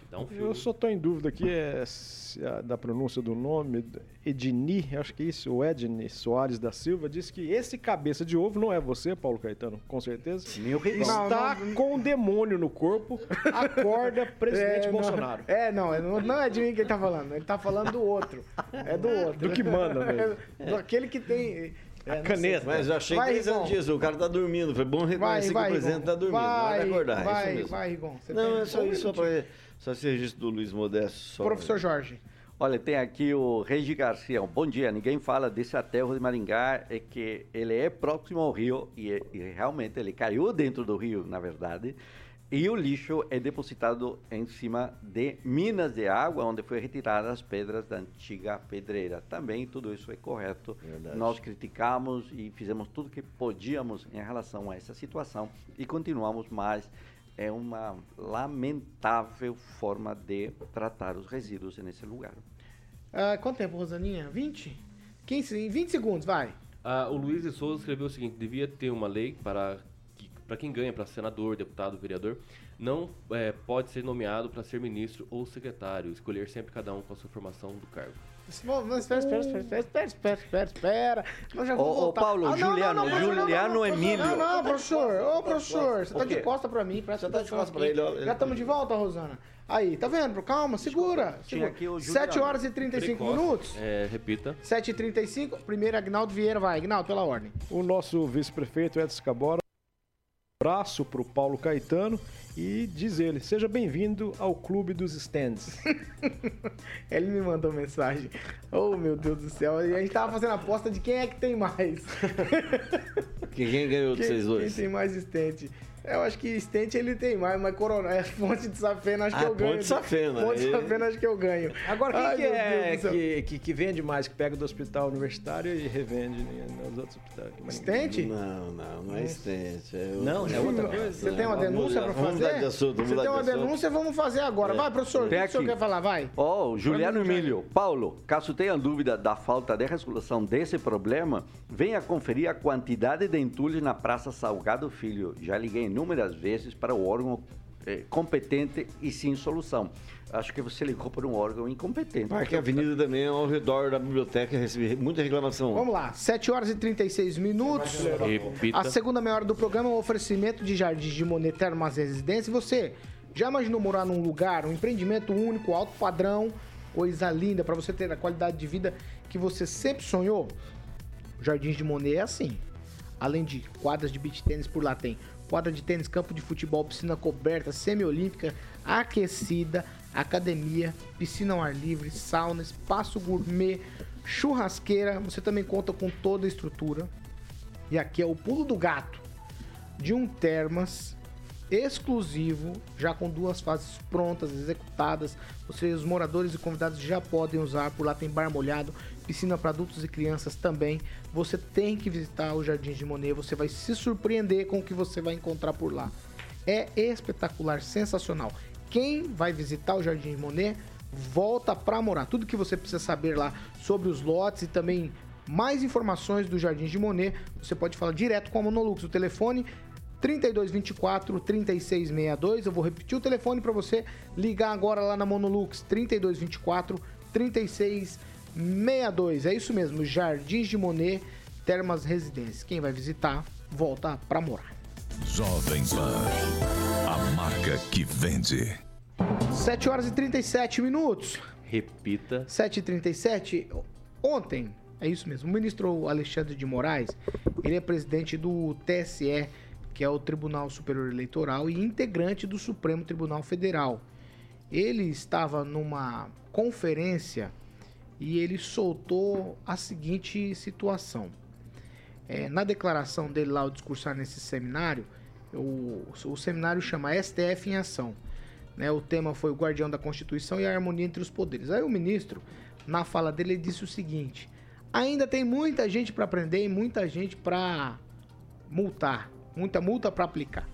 Dá um Eu só estou em dúvida aqui é, se a- da pronúncia do nome, Edni, acho que é isso, o Edni Soares da Silva, disse que esse cabeça de ovo não é você, Paulo Caetano, com certeza. Meu rei. Está com um demônio no corpo, acorda presidente É, Bolsonaro. Não, é, não, é- não, não é de mim que ele tá falando, ele tá falando do outro. É do outro. Do que manda mesmo. É, do aquele que tem. É, não caneta. sei. Mas eu achei Vai, interessante Rigon. isso. O cara tá dormindo. Foi bom Vai, reconhecer que vai, o presidente Rigon. tá dormindo. Vai, de acordar. vai, isso mesmo. vai, Rigon. Você Não, é só isso, só, pra, só esse registro do Luiz Modesto. Só, Professor Jorge. Olha, tem aqui o Regi Garcia. Bom dia. Ninguém fala desse aterro de Maringá, é que ele é próximo ao rio e, e realmente ele caiu dentro do rio, na verdade. E o lixo é depositado em cima de minas de água, onde foi retiradas as pedras da antiga pedreira. Também tudo isso é correto. Verdade. Nós criticamos e fizemos tudo que podíamos em relação a essa situação e continuamos, mas é uma lamentável forma de tratar os resíduos nesse lugar. Ah, quanto tempo, Rosaninha? 20? 15, 20 segundos, vai. Ah, o Luiz de Souza escreveu o seguinte: devia ter uma lei para para quem ganha para senador, deputado, vereador, não eh, pode ser nomeado para ser ministro ou secretário, escolher sempre cada um com a sua formação do cargo. Mas espera, espera, espera, espera, espera, espera, espera, espera. Eu já vou Ô, ô, voltar. Paulo, Ah, não, Juliano, não, não, Juliano Emílio. Não, não, professor. Ô, professor, você tá de costa pra mim. Presta Você tá de atenção costa pra ele, ó, ele Já tá- estamos de volta, Rosana. Aí, tá vendo? Calma, segura. Segura. aqui o 7 Juliano. horas e 35 Precoce. minutos. É, repita. 7h35. Primeiro, Agnaldo Vieira. Vai, Agnaldo, pela ordem. O nosso vice-prefeito Edson Cabora, abraço para o Paulo Caetano e diz ele, seja bem-vindo ao Clube dos Stands. Ele me mandou mensagem. Oh, meu Deus do céu. E a gente tava fazendo aposta de quem é que tem mais. Que quem ganhou de Quem, vocês quem dois? tem mais estente? Eu acho que estente ele tem mais, mas Corona, é Ponte de Safena, acho que Ah, eu ganho. Ponte de Safena, Ponte de Safena, acho que eu ganho. Agora, quem Ai, que é que, que, que vende mais, que pega do hospital universitário e revende né, nos outros hospitais? Estente? Não, não, não é estente. É Não, é outra coisa. Você tem uma Vamos denúncia Vamos fazer? mudar de assunto, vamos Você tem uma de denúncia, vamos fazer agora. Vai, professor, o que Tem o senhor aqui. quer falar? Vai. Ó, o Juliano Vamos. Emílio. Paulo, caso tenha dúvida da falta de resolução desse problema, venha conferir a quantidade de entulhos na Praça Salgado Filho. Já liguei inúmeras vezes para o órgão eh, competente e sem solução. Acho que você ligou para um órgão incompetente. Parque Avenida também é ao redor da biblioteca, recebi muita reclamação. Vamos lá, 7 horas e 36 minutos. Repita. A segunda meia hora do programa é um oferecimento de Jardins de Monet Termas Residência. E você já imaginou morar num lugar, um empreendimento único, alto padrão, coisa linda, para você ter a qualidade de vida que você sempre sonhou? Jardins de Monet é assim. Além de quadras de beach tênis, por lá tem quadra de tênis, campo de futebol, piscina coberta, semiolímpica, aquecida, academia, piscina ao ar livre, sauna, espaço gourmet, churrasqueira. Você também conta com toda a estrutura. E aqui é o pulo do gato de um Termas exclusivo, já com duas fases prontas, executadas. Vocês, os moradores e convidados já podem usar. Por lá tem bar molhado, piscina para adultos e crianças também. Você tem que visitar o Jardim de Monet, você vai se surpreender com o que você vai encontrar por lá. É espetacular, sensacional. Quem vai visitar o Jardim de Monet, volta para morar. Tudo que você precisa saber lá sobre os lotes e também mais informações do Jardim de Monet, você pode falar direto com a Monolux. O telefone 3224 3662. Eu vou repetir o telefone para você ligar agora lá na Monolux 3224 3662. É isso mesmo, Jardins de Monet, Termas Residências. Quem vai visitar, volta para morar. Jovem Pan. A marca que vende. 7 horas e 37 minutos. Repita. 7h37. Ontem, é isso mesmo, o ministro Alexandre de Moraes, ele é presidente do TSE, que é o Tribunal Superior Eleitoral, e integrante do Supremo Tribunal Federal. Ele estava numa conferência e ele soltou a seguinte situação. É, na declaração dele lá, ao discursar nesse seminário, O, o seminário chama STF em Ação. Né? O tema foi o guardião da Constituição e a harmonia entre os poderes. Aí o ministro, na fala dele, ele disse o seguinte: ainda tem muita gente para prender e muita gente para multar, muita multa para aplicar.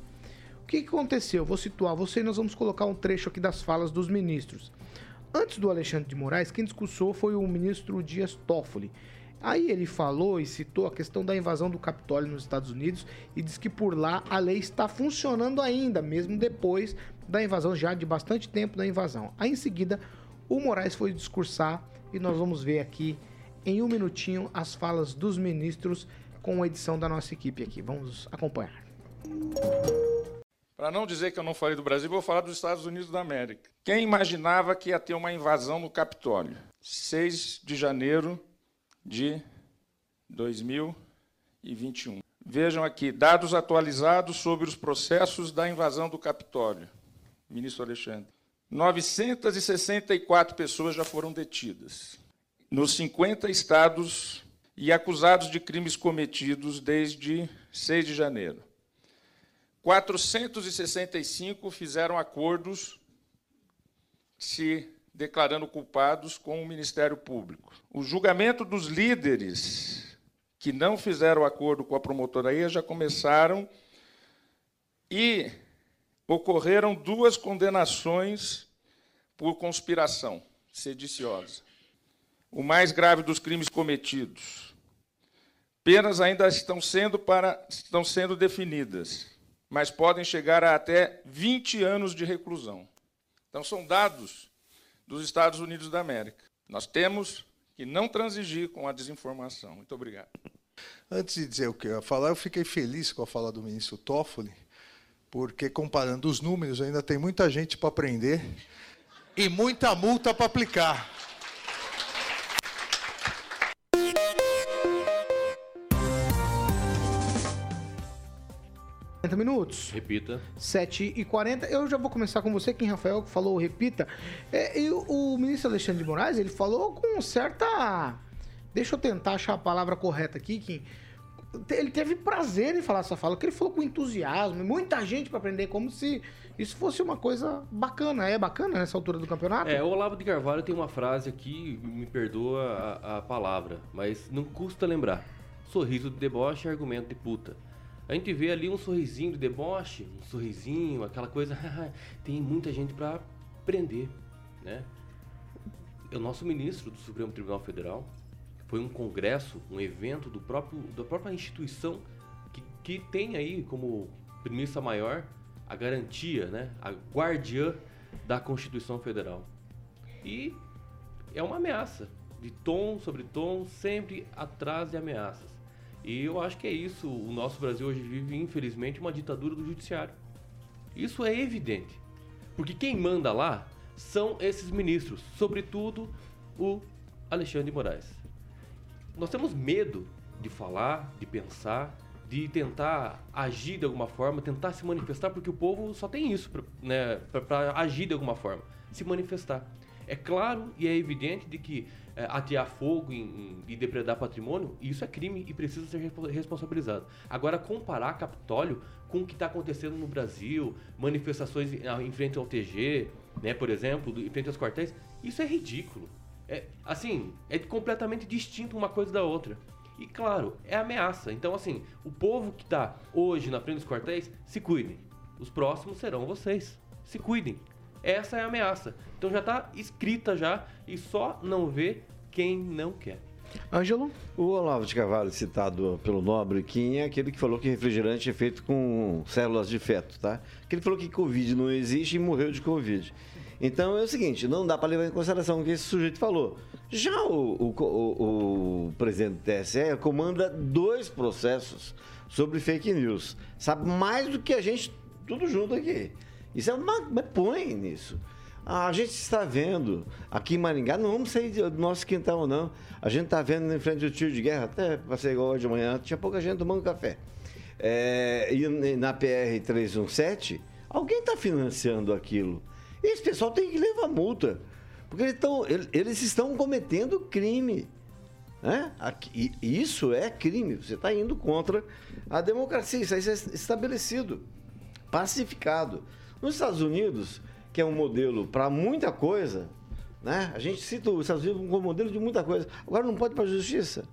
O que, que aconteceu? Vou situar você e nós vamos colocar um trecho aqui das falas dos ministros. Antes do Alexandre de Moraes, quem discursou foi o ministro Dias Toffoli. Aí ele falou e citou a questão da invasão do Capitólio nos Estados Unidos e diz que por lá a lei está funcionando ainda, mesmo depois da invasão, já de bastante tempo da invasão. Aí em seguida, o Moraes foi discursar e nós vamos ver aqui em um minutinho as falas dos ministros com a edição da nossa equipe aqui. Vamos acompanhar. Para não dizer que eu não falei do Brasil, vou falar dos Estados Unidos da América. Quem imaginava que ia ter uma invasão no Capitólio? 6 de janeiro de 2021. Vejam aqui, dados atualizados sobre os processos da invasão do Capitólio. Ministro Alexandre. 964 pessoas já foram detidas nos 50 estados e acusados de crimes cometidos desde 6 de janeiro. 465 fizeram acordos se declarando culpados com o Ministério Público. O julgamento dos líderes que não fizeram acordo com a promotoria já começaram e ocorreram duas condenações por conspiração sediciosa. O mais grave dos crimes cometidos. Penas ainda estão sendo, para, estão sendo definidas, mas podem chegar a até 20 anos de reclusão. Então, são dados dos Estados Unidos da América. Nós temos que não transigir com a desinformação. Muito obrigado. Antes de dizer o que eu ia falar, eu fiquei feliz com a fala do ministro Toffoli, porque comparando os números, ainda tem muita gente para aprender e muita multa para aplicar. 40 minutos. Repita. 7 e 40 Eu já vou começar com você, quem Rafael que falou, repita. É, e o, ministro Alexandre de Moraes, ele falou com certa. Deixa eu tentar achar a palavra correta aqui, Kim. Ele teve prazer em falar essa fala, que ele falou com entusiasmo, muita gente para aprender, como se isso fosse uma coisa bacana. É bacana nessa altura do campeonato? É, o Olavo de Carvalho tem uma frase aqui, me perdoa a, a palavra, mas não custa lembrar. Sorriso de deboche é argumento de puta. A gente vê ali um sorrisinho de deboche, um sorrisinho, aquela coisa. tem muita gente para prender, né? O nosso ministro do Supremo Tribunal Federal foi um congresso, um evento do próprio, da própria instituição que, que tem aí como premissa maior a garantia, né? A guardiã da Constituição Federal. E é uma ameaça, de tom sobre tom, sempre atrás de ameaças. E eu acho que é isso. O nosso Brasil hoje vive, infelizmente, uma ditadura do judiciário. Isso é evidente. Porque quem manda lá são esses ministros, sobretudo o Alexandre de Moraes. Nós temos medo de falar, de pensar, de tentar agir de alguma forma, tentar se manifestar, porque o povo só tem isso para né, agir de alguma forma, se manifestar. É claro e é evidente de que é, atear fogo e depredar patrimônio, isso é crime e precisa ser responsabilizado. Agora, comparar Capitólio com o que está acontecendo no Brasil, manifestações em frente ao TG, né, por exemplo, em frente aos quartéis, isso é ridículo. É, assim, é completamente distinto uma coisa da outra. E claro, é ameaça. Então, assim, o povo que está hoje na frente dos quartéis, se cuidem. Os próximos serão vocês. Se cuidem. Essa é a ameaça. Então já está escrita já e só não vê quem não quer. Ângelo? O Olavo de Carvalho, citado pelo Nobre Kim, é aquele que falou que refrigerante é feito com células de feto, tá? Que ele falou que Covid não existe e morreu de Covid. Então é o seguinte, não dá para levar em consideração o que esse sujeito falou. Já o, o, o, o presidente do TSE comanda dois processos sobre fake news. Sabe mais do que a gente tudo junto aqui. Isso é uma. Põe nisso. a gente está vendo aqui em Maringá, não vamos sair do nosso quintal, não. A gente está vendo em frente do tiro de guerra, até passei igual hoje de manhã, tinha pouca gente tomando café. É, e na PR 317, alguém está financiando aquilo. E esse pessoal tem que levar multa. Porque eles, tão, eles estão cometendo crime. Né? Isso é crime. Você está indo contra a democracia. Isso aí é estabelecido. pacificado. Nos Estados Unidos, que é um modelo para muita coisa, né? A gente cita os Estados Unidos como modelo de muita coisa. Agora não pode para a justiça?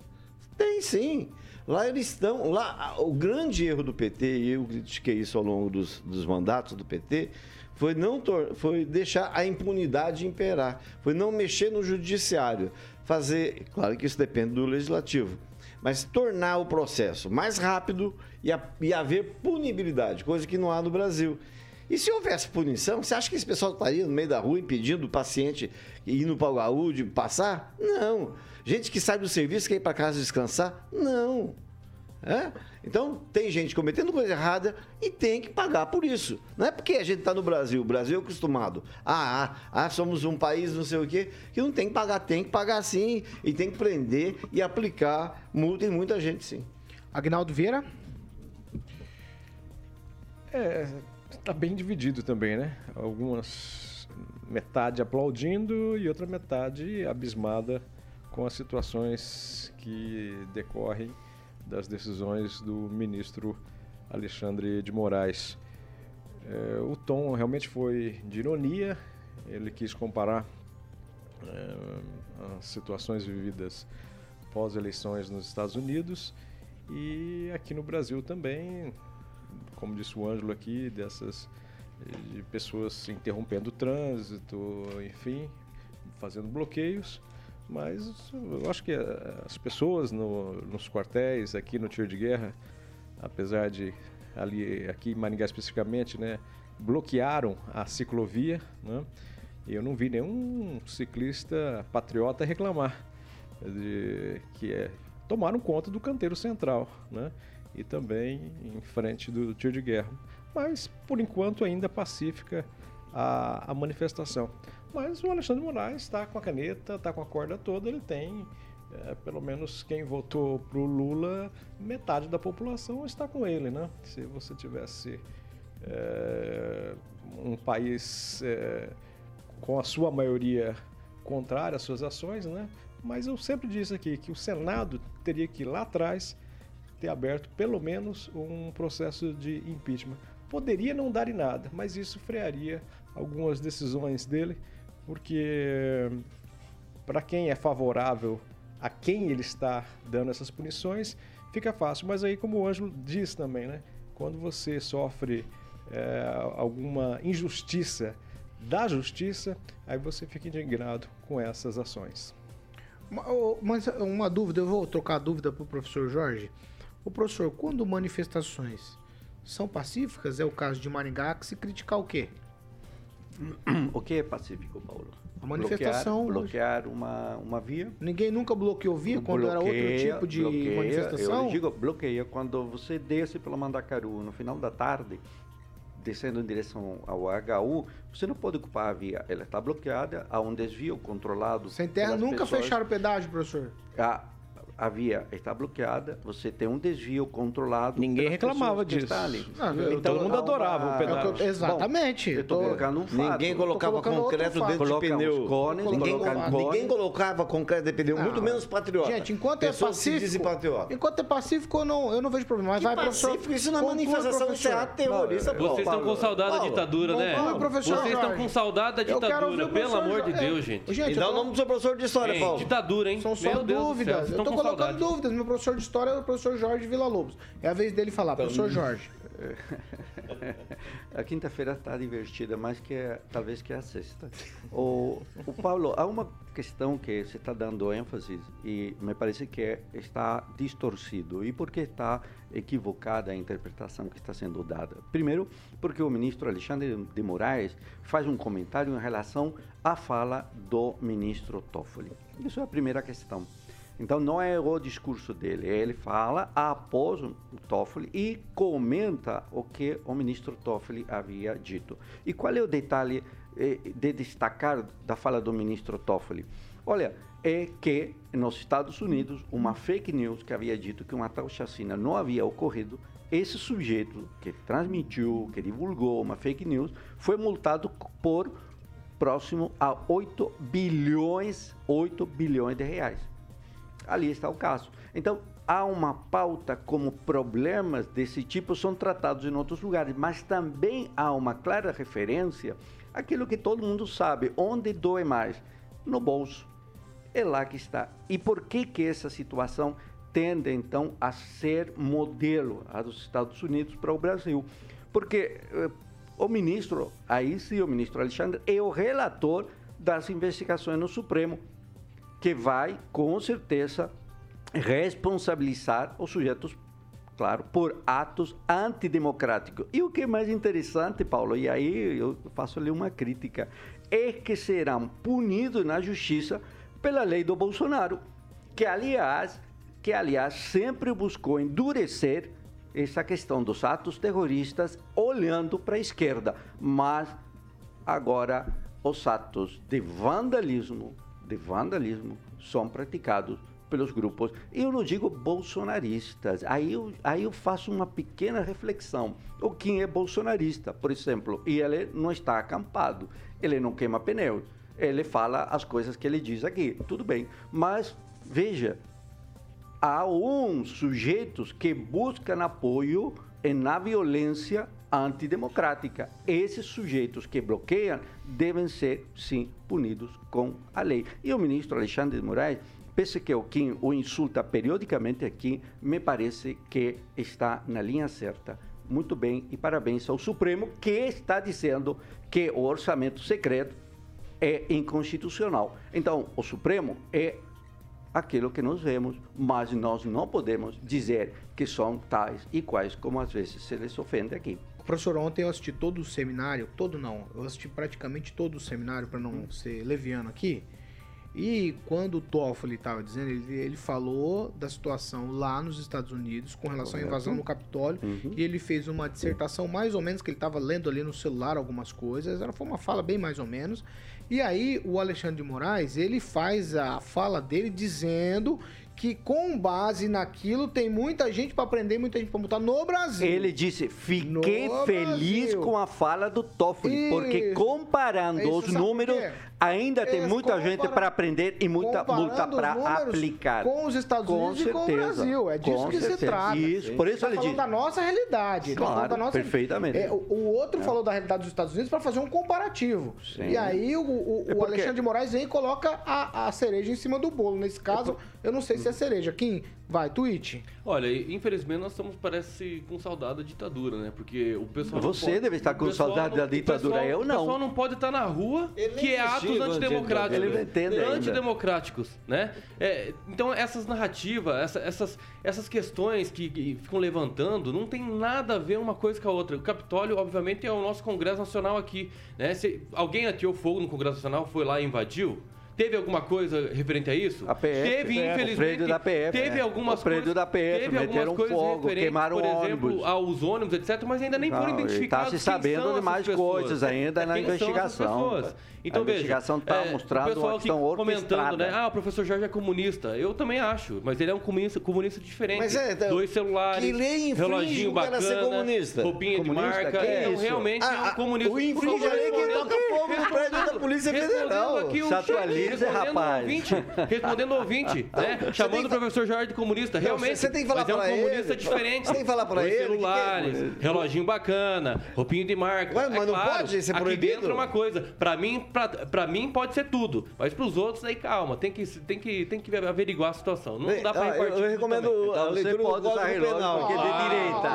Tem sim. Lá eles estão. Lá, o grande erro do PT, e eu critiquei isso ao longo dos, dos mandatos do PT, foi, não foi deixar a impunidade imperar, foi não mexer no judiciário. Fazer. Claro que isso depende do legislativo. Mas tornar o processo mais rápido e, a- e haver punibilidade, coisa que não há no Brasil. E se houvesse punição, você acha que esse pessoal estaria no meio da rua impedindo o paciente indo para o gaú de passar? Não. Gente que sai do serviço quer ir para casa descansar? Não. É? Então, tem gente cometendo coisa errada e tem que pagar por isso. Não é porque a gente está no Brasil, o Brasil é acostumado. Ah, ah, ah, somos um país não sei o quê, que não tem que pagar, tem que pagar sim. E tem que prender e aplicar multa em muita gente sim. Agnaldo Vieira? É, está bem dividido também, né? Algumas metade aplaudindo e outra metade abismada com as situações que decorrem das decisões do ministro Alexandre de Moraes. É, o tom realmente foi de ironia, ele quis comparar é, as situações vividas pós-eleições nos Estados Unidos e aqui no Brasil também, como disse o Ângelo aqui, dessas de pessoas interrompendo o trânsito, enfim, fazendo bloqueios. Mas eu acho que eh, as pessoas no- nos quartéis, aqui no tiro de guerra, apesar de ali aqui em Maringá especificamente, né, bloquearam a ciclovia, né? Eu não vi nenhum ciclista patriota reclamar de que é tomaram conta do canteiro central, né? E também em frente do tiro de guerra. Mas por enquanto ainda pacífica a, a manifestação. Mas o Alexandre Moraes está com a caneta, está com a corda toda, ele tem é, pelo menos quem votou pro Lula, metade da população está com ele, né? Se você tivesse é, um país é, com a sua maioria contrária às suas ações, né? Mas eu sempre disse aqui que o Senado teria que ir lá atrás ter aberto pelo menos um processo de impeachment. Poderia não dar em nada, mas isso frearia algumas decisões dele, porque para quem é favorável a quem ele está dando essas punições, fica fácil. Mas aí, como o Ângelo disse também, né? Quando você sofre é, alguma injustiça da justiça, aí você fica indignado com essas ações. Mas uma dúvida, eu vou trocar a dúvida para o professor Jorge. O professor, quando manifestações são pacíficas, é o caso de Maringá, que se criticar o quê? O que é pacífico, Paulo? A manifestação Bloquear, bloquear uma, uma via. Ninguém nunca bloqueou via quando era outro Bloqueia, tipo de bloqueia, manifestação? Eu digo bloqueia quando você desce pelo Mandacaru no final da tarde, descendo em direção ao HU, você não pode ocupar a via. Ela está bloqueada, há um desvio controlado. Sem terra nunca pessoas. fecharam o pedágio, professor. A, a via está bloqueada, você tem um desvio controlado. Ninguém reclamava disso. ali. Não, todo mundo adorava o pedágio. É eu- exatamente. Bom, eu tô Tô- colocando um fato. Ninguém colocava colocando concreto dentro de Coloca pneu. os cones, ninguém, coloca colo- cones. ninguém colocava concreto de pneu, muito menos patriota. Gente, enquanto Pessoas é pacífico, patriota. enquanto é pacífico, eu não, eu não vejo problema. Mas Que vai, professor. pacífico? Isso não é conclua, manifestação, isso é professor. ato terrorista, Vocês estão com saudade da ditadura, né? professor Vocês estão com saudade da Eu quero ouvir ditadura, pelo professor amor de Jorge. Deus, É, gente. gente, E dá o nome do seu professor de história, Paulo. ditadura, hein? São só dúvidas. Eu estão tô com colocando dúvidas. Meu professor de história é o professor Jorge Vila Lobos. É a vez dele falar. Professor Jorge. A quinta-feira está divertida, mais que talvez que a sexta. O, o Paulo, há uma questão que você está dando ênfase e me parece que é- está distorcido. E por que está equivocada a interpretação que está sendo dada? Primeiro, porque o ministro Alexandre de Moraes faz um comentário em relação à fala do ministro Toffoli. Isso é a primeira questão. Então não é o discurso dele, ele fala após o Toffoli e comenta o que o ministro Toffoli havia dito. E qual é o detalhe eh, de destacar da fala do ministro Toffoli? Olha, é que nos Estados Unidos uma fake news que havia dito que uma tal chacina não havia ocorrido, esse sujeito que transmitiu, que divulgou uma fake news, foi multado por próximo a 8 bilhões, 8 bilhões de reais. Ali está o caso. Então, há uma pauta como problemas desse tipo são tratados em outros lugares, mas também há uma clara referência àquilo que todo mundo sabe, onde doe mais, no bolso. É lá que está. E por que que essa situação tende então a ser modelo a dos Estados Unidos para o Brasil? Porque eh, o ministro, aí sim, o ministro Alexandre, é o relator das investigações no Supremo, que vai, com certeza, responsabilizar os sujeitos, claro, por atos antidemocráticos. E o que é mais interessante, Paulo, e aí eu faço ali uma crítica, é que serão punidos na justiça pela lei do Bolsonaro, que aliás, que aliás sempre buscou endurecer essa questão dos atos terroristas olhando para a esquerda, mas agora os atos de vandalismo, de vandalismo são praticados pelos grupos. Eu não digo bolsonaristas. Aí eu, aí eu faço uma pequena reflexão. O Kim é bolsonarista, por exemplo, e ele não está acampado. Ele não queima pneus. Ele fala as coisas que ele diz aqui. Tudo bem. Mas, veja, há uns sujeitos que buscam apoio na violência antidemocrática. Esses sujeitos que bloqueiam devem ser, sim, punidos com a lei. E o ministro Alexandre de Moraes, pese que o Kim o insulta periodicamente aqui, me parece que está na linha certa. Muito bem e parabéns ao Supremo, que está dizendo que o orçamento secreto é inconstitucional. Então, o Supremo é aquilo que nós vemos, mas nós não podemos dizer que são tais e quais como às vezes se les ofende aqui. Professor, ontem eu assisti todo o seminário, todo não, eu assisti praticamente todo o seminário para não ser leviano aqui. E quando o Toffoli estava dizendo, ele, ele, falou da situação lá nos Estados Unidos com relação Correto. à invasão no Capitólio uhum. e ele fez uma dissertação mais ou menos que ele estava lendo ali no celular algumas coisas. Era foi uma fala bem mais ou menos. E aí o Alexandre de Moraes ele faz a fala dele dizendo que com base naquilo tem muita gente para aprender, muita gente para botar no Brasil. Ele disse: "Fiquei no feliz Brasil. com a fala do Toffoli, Isso. porque comparando Isso, os números, ainda tem muita gente para aprender e muita multa para aplicar. Com os Estados com Unidos certeza. e com o Brasil. É disso com que certeza. se trata. Isso, por isso ele tá falando da nossa realidade. Tá claro, da nossa... perfeitamente. É, o, outro é. falou da realidade dos Estados Unidos para fazer um comparativo. Sim. E aí o, o, é porque... Alexandre de Moraes vem e coloca a, a cereja em cima do bolo. Nesse caso, eu não sei se é cereja. Kim, vai, tweet. Olha, infelizmente nós estamos, parece, com saudade da ditadura, né? Porque o pessoal. Você pode, deve estar com saudade não, da ditadura, pessoal, eu não. O pessoal não pode estar na rua, Ele que é atos antidemocráticos. Antidemocráticos, né? É, então, essas narrativas, essa, essas, essas questões que, que, ficam levantando, não tem nada a ver uma coisa com a outra. O Capitólio, obviamente, é o nosso Congresso Nacional aqui, né? Se alguém atirou fogo no Congresso Nacional, foi lá e invadiu, Teve alguma coisa referente a isso? A PF, teve, PF, infelizmente. da PF, teve é. algumas o coisas. da PF, teve meteram coisas fogo, queimaram por exemplo, ônibus. aos ônibus, etc., mas ainda nem foram identificados. Está se sabendo de mais coisas ainda é, na investigação. Então, a investigação está é, mostrando uma questão comentando, né? Ah, o professor Jorge é comunista. Eu também acho, mas ele é um comunista, comunista diferente. Mas é, então, Dois celulares, que lei reloginho bacana, ser comunista. roupinha comunista? de marca. Que então, realmente ah, é um comunista. O infringe a lei que toca fogo no prédio da Polícia Federal. Se atualize, rapaz. Respondendo ao ouvinte, né? Chamando o professor Jorge de comunista. Realmente, você tem que falar mas é um comunista diferente. Você tem que falar para ele. celulares, reloginho bacana, roupinha de marca. Mas não pode ser proibido? Aqui dentro é uma coisa. Para mim, para mim pode ser tudo. Mas para os outros, aí calma, tem que, tem, que, tem que averiguar a situação. Não Bem, dá para repartir. Eu, eu recomendo então, a leitura do Código Penal. Porque é de direita.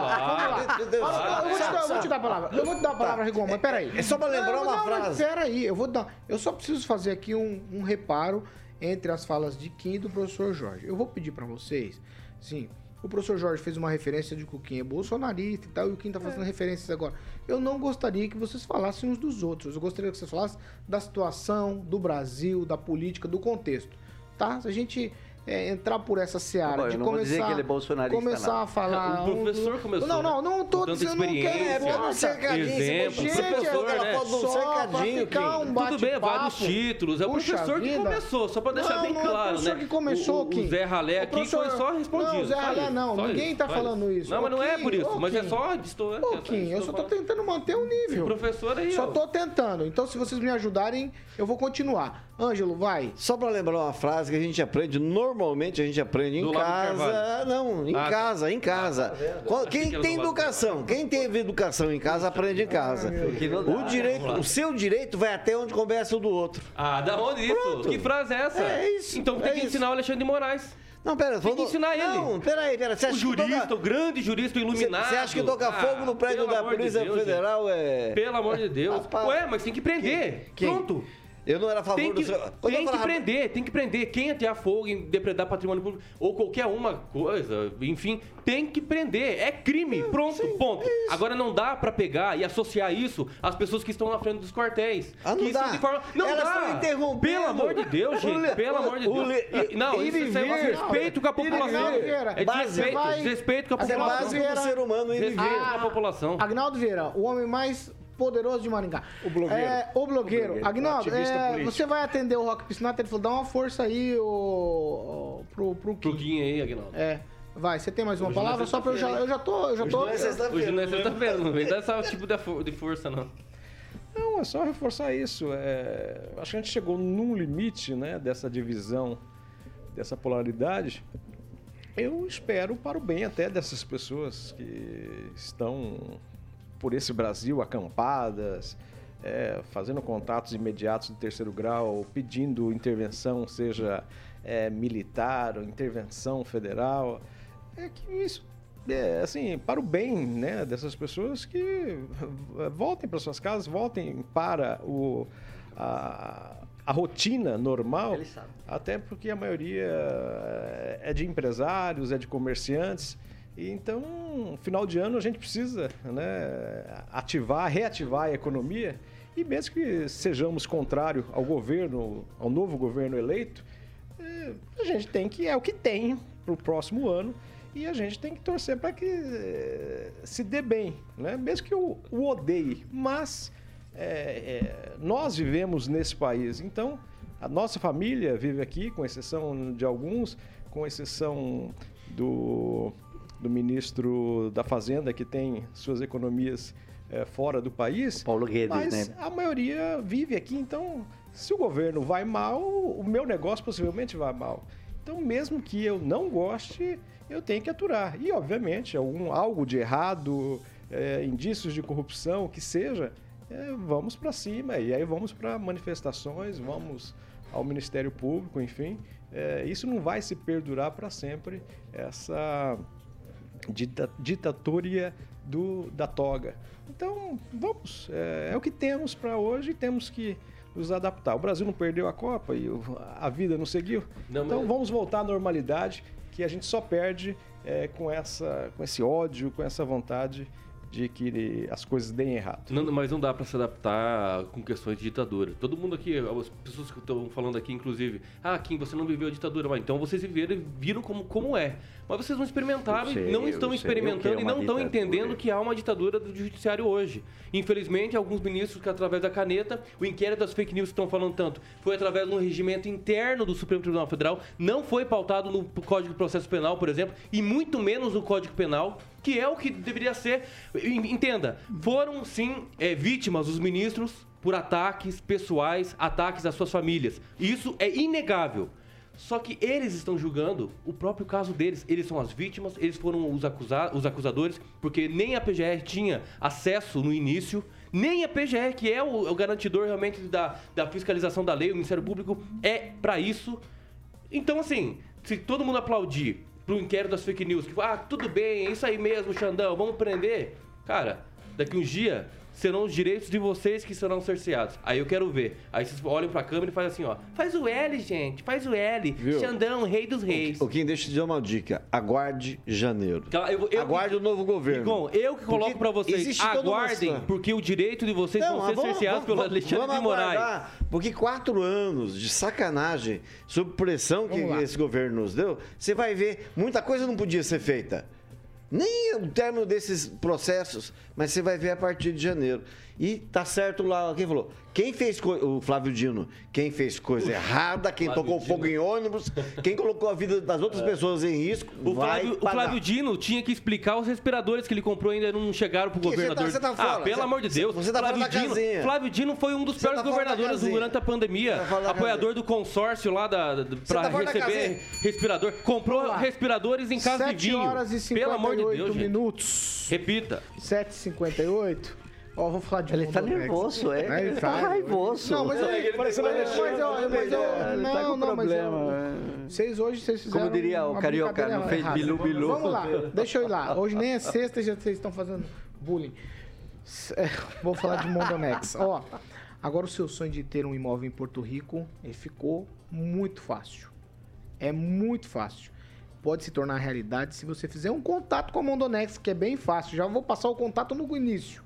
Eu vou te dar a palavra. Eu vou te dar a palavra, Rigon, mas peraí. É só para lembrar uma frase. Peraí, eu vou dar. Eu só preciso fazer aqui um, um reparo entre as falas de Kim e do professor Jorge. Eu vou pedir para vocês, sim, o professor Jorge fez uma referência de que o Kim é bolsonarista e tal, e o Kim tá fazendo é. referências agora. Eu não gostaria que vocês falassem uns dos outros. Eu gostaria que vocês falassem da situação do Brasil, da política, do contexto. Tá? Se a gente é, entrar por essa seara de não começar, dizer que ele é bolsonarista, começar não. a falar. O professor começou. Não, não, não tô dizendo não quero. É, não ser Exemplo. Gente, postou aquela né? foto um Só pra cercadinho, ficar Kim. um Tudo bem, bate-papo. vários títulos. É o Puxa professor que vida. começou, só pra deixar Não, bem não é o claro, professor né? que começou, o, o, Zé Ralé aqui professor- foi só respondido. Não, Zé Ralé não, só ninguém isso, tá falando isso. Não, mas não é por isso, mas é só... Estou, Ô, Kim, eu só tô tentando manter o nível. O professor aí, Só tô tentando. Então, se vocês me ajudarem, eu vou continuar. Ângelo, vai. Só pra lembrar uma frase que a gente aprende, normalmente a gente aprende em Do casa. Não, em Ah, tá. casa, em casa. Qual- Achei Quem tem educação, quem teve educação em casa, aprende em casa. O direito, o seu direito vai até onde começa o do outro. Ah, da onde isso? Pronto. Que frase é essa? É isso, Então tem é que isso. ensinar o Alexandre de Moraes. Não, pera, Tem que ensinar ele. Não, peraí, peraí. Você O acha que jurista, toca- o grande jurista, o iluminado. Você acha que tocar Ah, fogo no prédio da amor de Polícia Deus, Federal é. Pelo amor de Deus. Rapaz. Ué, mas tem que prender. Quem? Pronto. Eu não era a favor Tem que, do seu. Quando tem que prender, tem que prender. Quem atear fogo em depredar patrimônio público ou qualquer uma coisa, enfim, tem que prender. É crime. Pronto, ponto. Agora não dá pra pegar e associar isso às pessoas que estão na frente dos quartéis. Ah, não Que isso dá. de forma- Não Elas dá. estão interrompendo. Pelo amor de Deus, gente. Pelo amor de Deus. Le- E- Não, isso, é desrespeito com a população. É desrespeito, com a Agnaldo É população. básico do Vieira- ser humano vê. com a população. Agnaldo Vieira, o homem mais poderoso de Maringá. O blogueiro. É, o blogueiro. blogueiro, Agnaldo, é, você vai atender o Rock Piscinato? Ele falou, dá uma força aí o, pro, pro Kim. Pro Guinha aí, Aguinaldo. É, vai, você tem mais uma Hoje é palavra? Só pra eu já, eu já tô, eu já Hoje tô... não é sexta-feira. Hoje não é sexta-feira, não vem dar esse tipo de força, não. Não, é só reforçar isso. É, acho que a gente chegou num limite né, dessa divisão, dessa polaridade. Eu espero para o bem até dessas pessoas que estão por esse Brasil acampadas, é, fazendo contatos imediatos de terceiro grau, pedindo intervenção, seja é, militar ou intervenção federal. É que isso é, assim, para o bem né, dessas pessoas que eh, voltem para suas casas, voltem para o, a, a rotina normal, até porque a maioria eh, é de empresários, é de comerciantes. Então, final de ano a gente precisa né, ativar, reativar a economia e mesmo que sejamos contrário ao governo, ao novo governo eleito, eh, a gente tem que é o que tem para o próximo ano e a gente tem que torcer para que eh, se dê bem, né? mesmo que o, o odeie. Mas eh, eh, nós vivemos nesse país, então a nossa família vive aqui, com exceção de alguns, com exceção do, do ministro da Fazenda, que tem suas economias eh, fora do país. Paulo Guedes, mas né? a maioria vive aqui, então se o governo vai mal, o meu negócio possivelmente vai mal. Então, mesmo que eu não goste, eu tenho que aturar. E, obviamente, algum, algo de errado, é, indícios de corrupção, que seja, é, vamos para cima. E aí vamos para manifestações, vamos ao Ministério Público, enfim. É, isso não vai se perdurar para sempre, essa dita, ditatória do, da toga. Então, vamos. É, é o que temos para hoje e temos que nos adaptar. O Brasil não perdeu a Copa e a vida não seguiu. Não, então, mas- vamos voltar à normalidade, que a gente só perde é, com, essa, com esse ódio, com essa vontade de que as coisas deem errado. Não, mas não dá pra se adaptar com questões de ditadura. Todo mundo aqui, as pessoas que estão falando aqui, inclusive, ah, Kim, você não viveu a ditadura, mas então vocês viveram e viram como, como é. Mas vocês não experimentaram sei, e não estão sei experimentando é e não estão entendendo que há uma ditadura do judiciário hoje. Infelizmente, alguns ministros que através da caneta, o inquérito das fake news que estão falando tanto, foi através de um regimento interno do Supremo Tribunal Federal, não foi pautado no Código de Processo Penal, por exemplo, e muito menos no Código Penal, que é o que deveria ser. Entenda, foram sim é, vítimas os ministros por ataques pessoais, ataques às suas famílias. Isso é inegável. Só que eles estão julgando o próprio caso deles. Eles são as vítimas, eles foram os, acusa os acusadores, porque nem a PGR tinha acesso no início, nem a PGR, que é o, o garantidor realmente da, da fiscalização da lei, o Ministério Público é para isso. Então, assim, se todo mundo aplaudir pro inquérito das fake news, que ah, tudo bem, é isso aí mesmo, Xandão, vamos prender. Cara, daqui uns dias serão os direitos de vocês que serão cerceados. Aí eu quero ver. Aí vocês olham pra câmera e fazem assim, ó. Faz o L, gente, faz o L. Viu? Xandão, rei dos reis. O Kim, deixa eu te dar uma dica. Aguarde janeiro. Eu- eu- Aguarde o novo governo. Igor, eu que coloco pra vocês, uma aguardem, situação. porque o direito de vocês vão mas ser cerceados pelo Alexandre vamos de Moraes. aguardar, porque quatro anos de sacanagem, sob pressão que Vamos esse governo nos deu, você vai ver, muita coisa não podia ser feita. Nem o término desses processos, mas você vai ver a partir de janeiro. E tá certo lá, quem falou? Quem fez o Flávio Dino? Quem fez coisa errada, quem Flávio tocou Dino. fogo em ônibus, quem colocou a vida das outras pessoas em risco, O vai Flávio, o. Flávio Dino tinha que explicar os respiradores que ele comprou ainda não chegaram pro Que você tá- governador. você tá ah, fora, pelo você- amor de Deus. você tá Flávio Dino, casinha. Flávio Dino foi um dos Você piores tá governadores durante a pandemia. Você tá Apoiador do consórcio lá da, da, pra tá receber respirador. Comprou respiradores em casa de 7 vinho. horas e 58 Pelo amor de Deus, gente. minutos. Repita. 7h58. Ó, vamos falar de Ele tá nervoso, é? Aí Ele tá raivoso. Não, mas eu, Parece mas, que mas, eu- mas eu- Ele não, tá com não, mas eu- problema. Vocês hoje vocês fizeram Como diria o carioca, não fez bilu, bilu. Vamos lá, deixa eu ir lá. Hoje nem é sexta e já vocês estão fazendo bullying. É, Vou falar de Mondonex. Ó, agora o seu sonho de ter um imóvel em Porto Rico, ele ficou muito fácil. É muito fácil. Pode se tornar realidade se você fizer um contato com a Mondonex, que é bem fácil. Já vou passar o contato no início.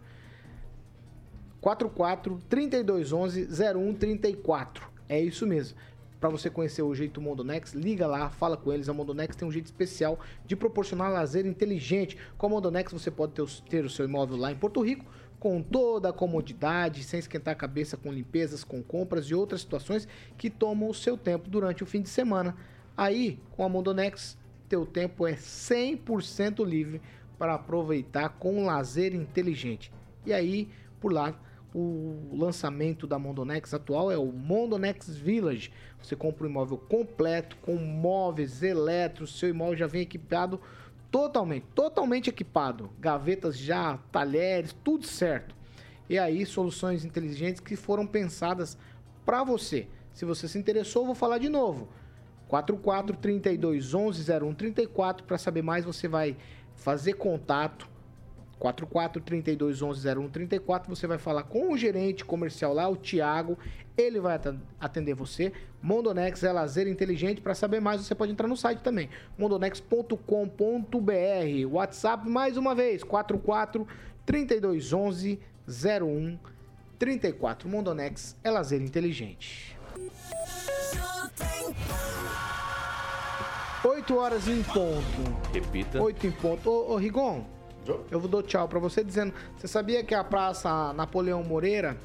44 3211 0134. É isso mesmo. Para você conhecer o jeito Mondonex, liga lá, fala com eles. A Mondonex tem um jeito especial de proporcionar lazer inteligente. Com a Mondonex você pode ter, ter o seu imóvel lá em Porto Rico com toda a comodidade, sem esquentar a cabeça com limpezas, com compras e outras situações que tomam o seu tempo durante o fim de semana. Aí, com a Mondonex, teu tempo é 100% livre para aproveitar com lazer inteligente. E aí, por lá, o lançamento da Mondonex atual é o Mondonex Village. Você compra um imóvel completo, com móveis, eletros, seu imóvel já vem equipado totalmente, totalmente equipado. Gavetas já, talheres, tudo certo. E aí, soluções inteligentes que foram pensadas para você. Se você se interessou, vou falar de novo. 44 32 11 0134 para saber mais você vai fazer contato 44 32 11 0134 você vai falar com o gerente comercial lá o Thiago ele vai atender você. Mondonex é lazer inteligente para saber mais você pode entrar no site também. mondonex.com.br WhatsApp mais uma vez 44 32 11 0134 Mondonex é lazer inteligente. 8 horas em ponto. Repita. 8 em ponto. Ô, ô Rigon, eu vou dar tchau pra você dizendo. Você sabia que a Praça Napoleão Moreira,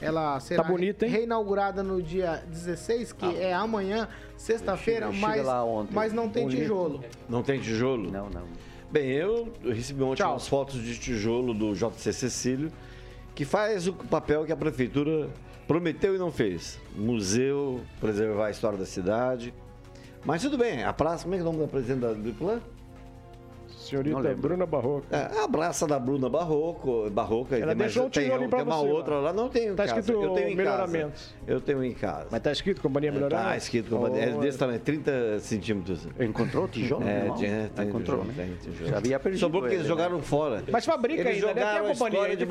ela será Tá bonita, hein? reinaugurada no dia 16, que é amanhã, sexta-feira, mas, lá ontem. mas não tem Bonito. tijolo. Não tem tijolo? Não, não. Bem, eu recebi ontem Tchau. umas fotos de tijolo do JC Cecílio, que faz o papel que a prefeitura prometeu e não fez. Museu, preservar a história da cidade. Mas tudo bem, a praça, como é que é o nome da presidente da- do plano? Senhorita Bruna Barroco. É, a praça da Bruna Barroco, Barroca. Ela tem deixou um tem, tijolinho pra tem uma você outra lá, não tenho em Tá casa. escrito eu tenho em melhoramentos. casa. Eu tenho em casa. Mas tá escrito Companhia Melhorar? Tá escrito, companhia- é Oh, desse tamanho, 30 centímetros. Encontrou o tijolo? É, irmão? tinha, tem Encontrou, tijolo, né? tem tijolo. Já havia perdido Sobrou porque ele, eles né? jogaram fora. Mas fabrica Eles ainda, né? Tem jogaram a a companhia, história de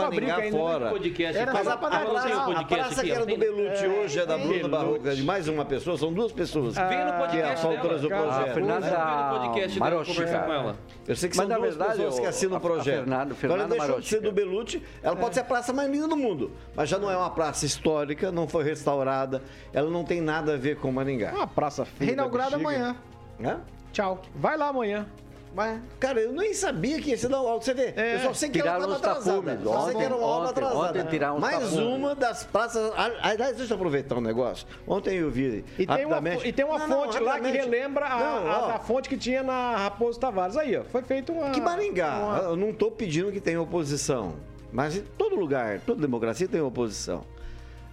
né? fora. Podcast Era Mas a, pra a dar praça, a podcast que era do Tem- Belucci hoje é da Bruna Belucci. Barroca, de mais uma pessoa, são duas pessoas. Vem no que é podcast as autoras do. A projeto. Fernanda Vem no podcast dela Marochi, conversar com cara. ela. Eu sei que Mas, são na duas verdade, pessoas que o- assinam o a projeto. Fernanda- Agora Fernanda deixou de ser do. Belucci, ela pode ser a praça mais linda do mundo, mas já não é uma praça histórica, não foi restaurada, ela não tem nada a ver com Maringá. Uma praça feia. Reinaugurada amanhã. Hã? Tchau. Vai lá amanhã. Vai. Cara, eu nem sabia que ia ser da. Você vê, eu só sei que estava os atrasada. tapumes. Só sei que era uma Ontem- obra ontem- atrasada. ontem os Mais tapumes. uma das praças. Aliás, deixa eu aproveitar um negócio. Ontem eu vi. E tem uma, e tem uma Não, não, fonte lá que relembra a, Não, a da fonte que tinha na Raposo Tavares. Aí, ó. Foi feito uma. Que Maringá, uma- eu não estou pedindo que tenha oposição. Mas em todo lugar, toda democracia tem oposição.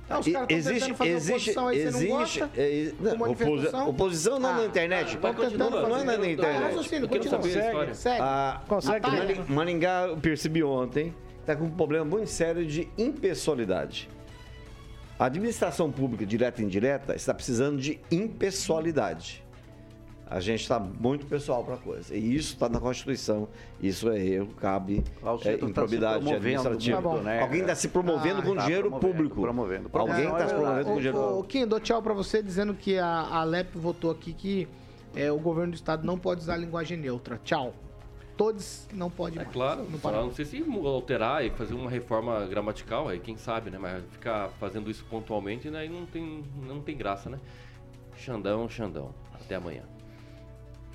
Ah, os caras tentando fazer oposição aí, você não gosta? é, não, Com manifestação? oposi- oposição não Ah, na internet. tentando não, não é na Ah, internet. raciocínio, Eu quero continua. saber a Segue. história. Segue. Ah, Consegue também. Mani- Maringá, eu percebi ontem, está com um problema muito sério de impessoalidade. A administração pública, direta e indireta, está precisando de impessoalidade. A gente está muito pessoal para a coisa. E isso está na Constituição. Isso é erro, cabe o é, tá improbidade promovendo administrativa. muito, né? Alguém está se promovendo Ah, com tá dinheiro promovendo, público. promovendo. Alguém Não, está é se promovendo com dinheiro Ô, ô, público. Kim, dou tchau pra você dizendo que a a Alep votou aqui que é, o governo do estado não pode usar a linguagem neutra. Tchau. Todos não podem É mais. claro, Não pode. não sei se alterar e fazer uma reforma gramatical, aí quem sabe, né? Mas ficar fazendo isso pontualmente, né? aí não tem, não tem graça, né? Xandão, Xandão. Até amanhã.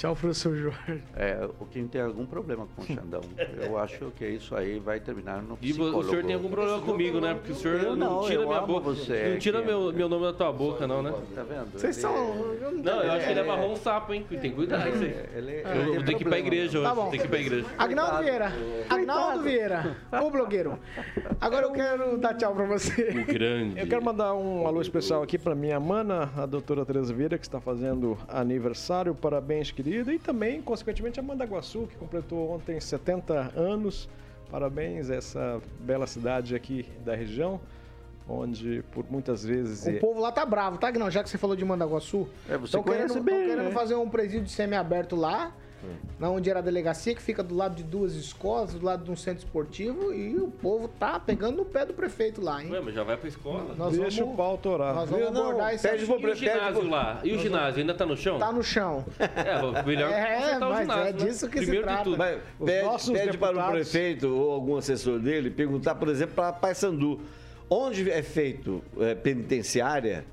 Tchau, professor Jorge. É, o Kim tem algum problema com o Xandão. Eu acho que isso aí vai terminar no E vo- o senhor tem algum problema comigo, né? Porque o senhor Eu não, não, tira minha boca. você, não tira meu, meu nome da tua boca, não, né? Tá vendo? Vocês são. eu não, Não, eu acho que ele É. amarrou um sapo, hein? Tem que cuidar disso aí. Ele- ele Eu tem vou ter que ir pra igreja hoje. Tá bom. Tem que ir pra igreja. Agnaldo Vieira. Agnaldo Vieira. O blogueiro. Agora eu quero dar tchau pra você. O grande. Eu quero mandar um alô especial aqui para minha mana, a doutora Tereza Vieira, que está fazendo aniversário. Parabéns, querida. E também, consequentemente, a Mandaguaçu, que completou ontem 70 anos. Parabéns a essa bela cidade aqui da região, onde por muitas vezes... O povo lá tá bravo, tá, Agnaldo? Já que você falou de Mandaguaçu. É, você Estão querendo, conhece bem, querendo né? fazer um presídio semi-aberto lá. Hum. Na onde era a delegacia, que fica do lado de duas escolas, do lado de um centro esportivo, e o povo tá pegando no pé do prefeito lá, hein? Ué, mas já vai pra escola. Nós Deixa vamos- o pau torar. Nós vamos Não, abordar esse pede assunto. E o ginásio lá? E o ginásio ainda tá no chão? Tá no chão. É, melhor É, consertar o mas ginásio, é né? disso que se Primeiro de trata. tudo. Mas pede, pede para o prefeito ou algum assessor dele perguntar, por exemplo, para Paysandu. Onde é feito é, penitenciária,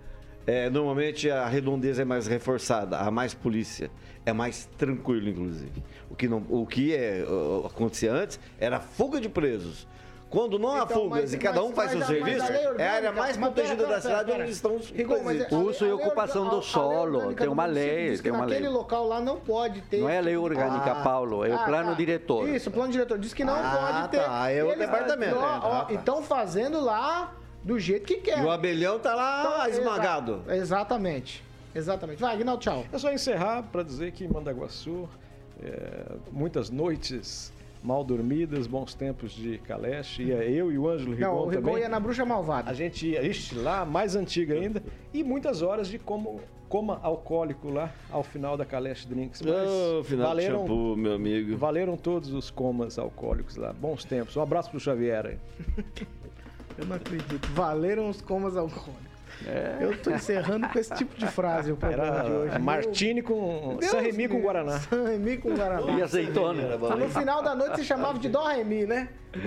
é, normalmente a redondeza é mais reforçada, há mais polícia, é mais tranquilo, inclusive. O que, não, o que é, acontecia antes era fuga de presos. Quando não há Então, fugas mas- e cada um faz seu serviço, é a área mais protegida da cidade onde estão os presídios. a- Uso e ocupação do solo, tem uma lei, tem uma lei. local lá não pode ter. Não é a lei orgânica, Paulo, é o plano diretor. Isso, o plano diretor diz que não Ah, pode ter. tá, é o Eles- departamento. ó, ó, Ah, tá. Estão fazendo lá do jeito que quer. E o abelhão tá lá Então, esmagado. exa- Exatamente. Exatamente. Vai, Aguinaldo, tchau. É só encerrar para dizer que em Mandaguaçu, é, muitas noites mal dormidas, bons tempos de Caleche, ia eu e o Ângelo Rigon Não, o Rigon também. ia na Bruxa Malvada. A gente ia, ixi, lá, mais antiga ainda, e muitas horas de como, coma alcoólico lá ao final da Caleche Drinks. Mas Ô, final de valeram, shampoo, meu amigo. valeram todos os comas alcoólicos lá. Bons tempos. Um abraço pro Xavier aí. Eu não acredito. Valeram os comas alcoólicos. É. Eu tô encerrando com esse tipo de frase o programa de hoje. Era Martini com Deus San Remi com Guaraná. San Remi com Guaraná. E azeitona. Ah, No final da noite se chamava de Dó Remi, né?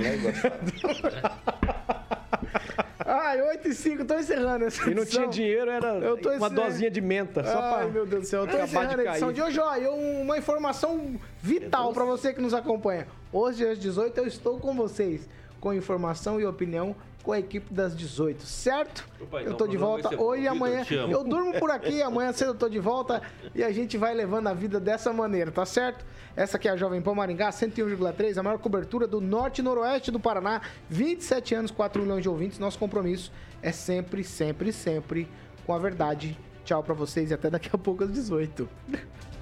Ai, 8 e 5, tô encerrando essa E não edição. tinha dinheiro, era Eu tô uma dosinha de menta, só Ai, pra meu Deus do céu, eu tô encerrando a edição cair. de hoje. Ó, e uma informação vital pra você que nos acompanha. Hoje, às 18, eu estou com vocês, com informação e opinião com a equipe das 18, certo? Opa, eu então tô o de volta hoje e amanhã. Eu durmo por aqui, amanhã cedo eu tô de volta e a gente vai levando a vida dessa maneira, tá certo? Essa aqui é a Jovem Pan Maringá, 101,3, a maior cobertura do norte e noroeste do Paraná. 27 anos, 4 milhões de ouvintes. Nosso compromisso é sempre, sempre, sempre com a verdade. Tchau pra vocês e até daqui a pouco às 18.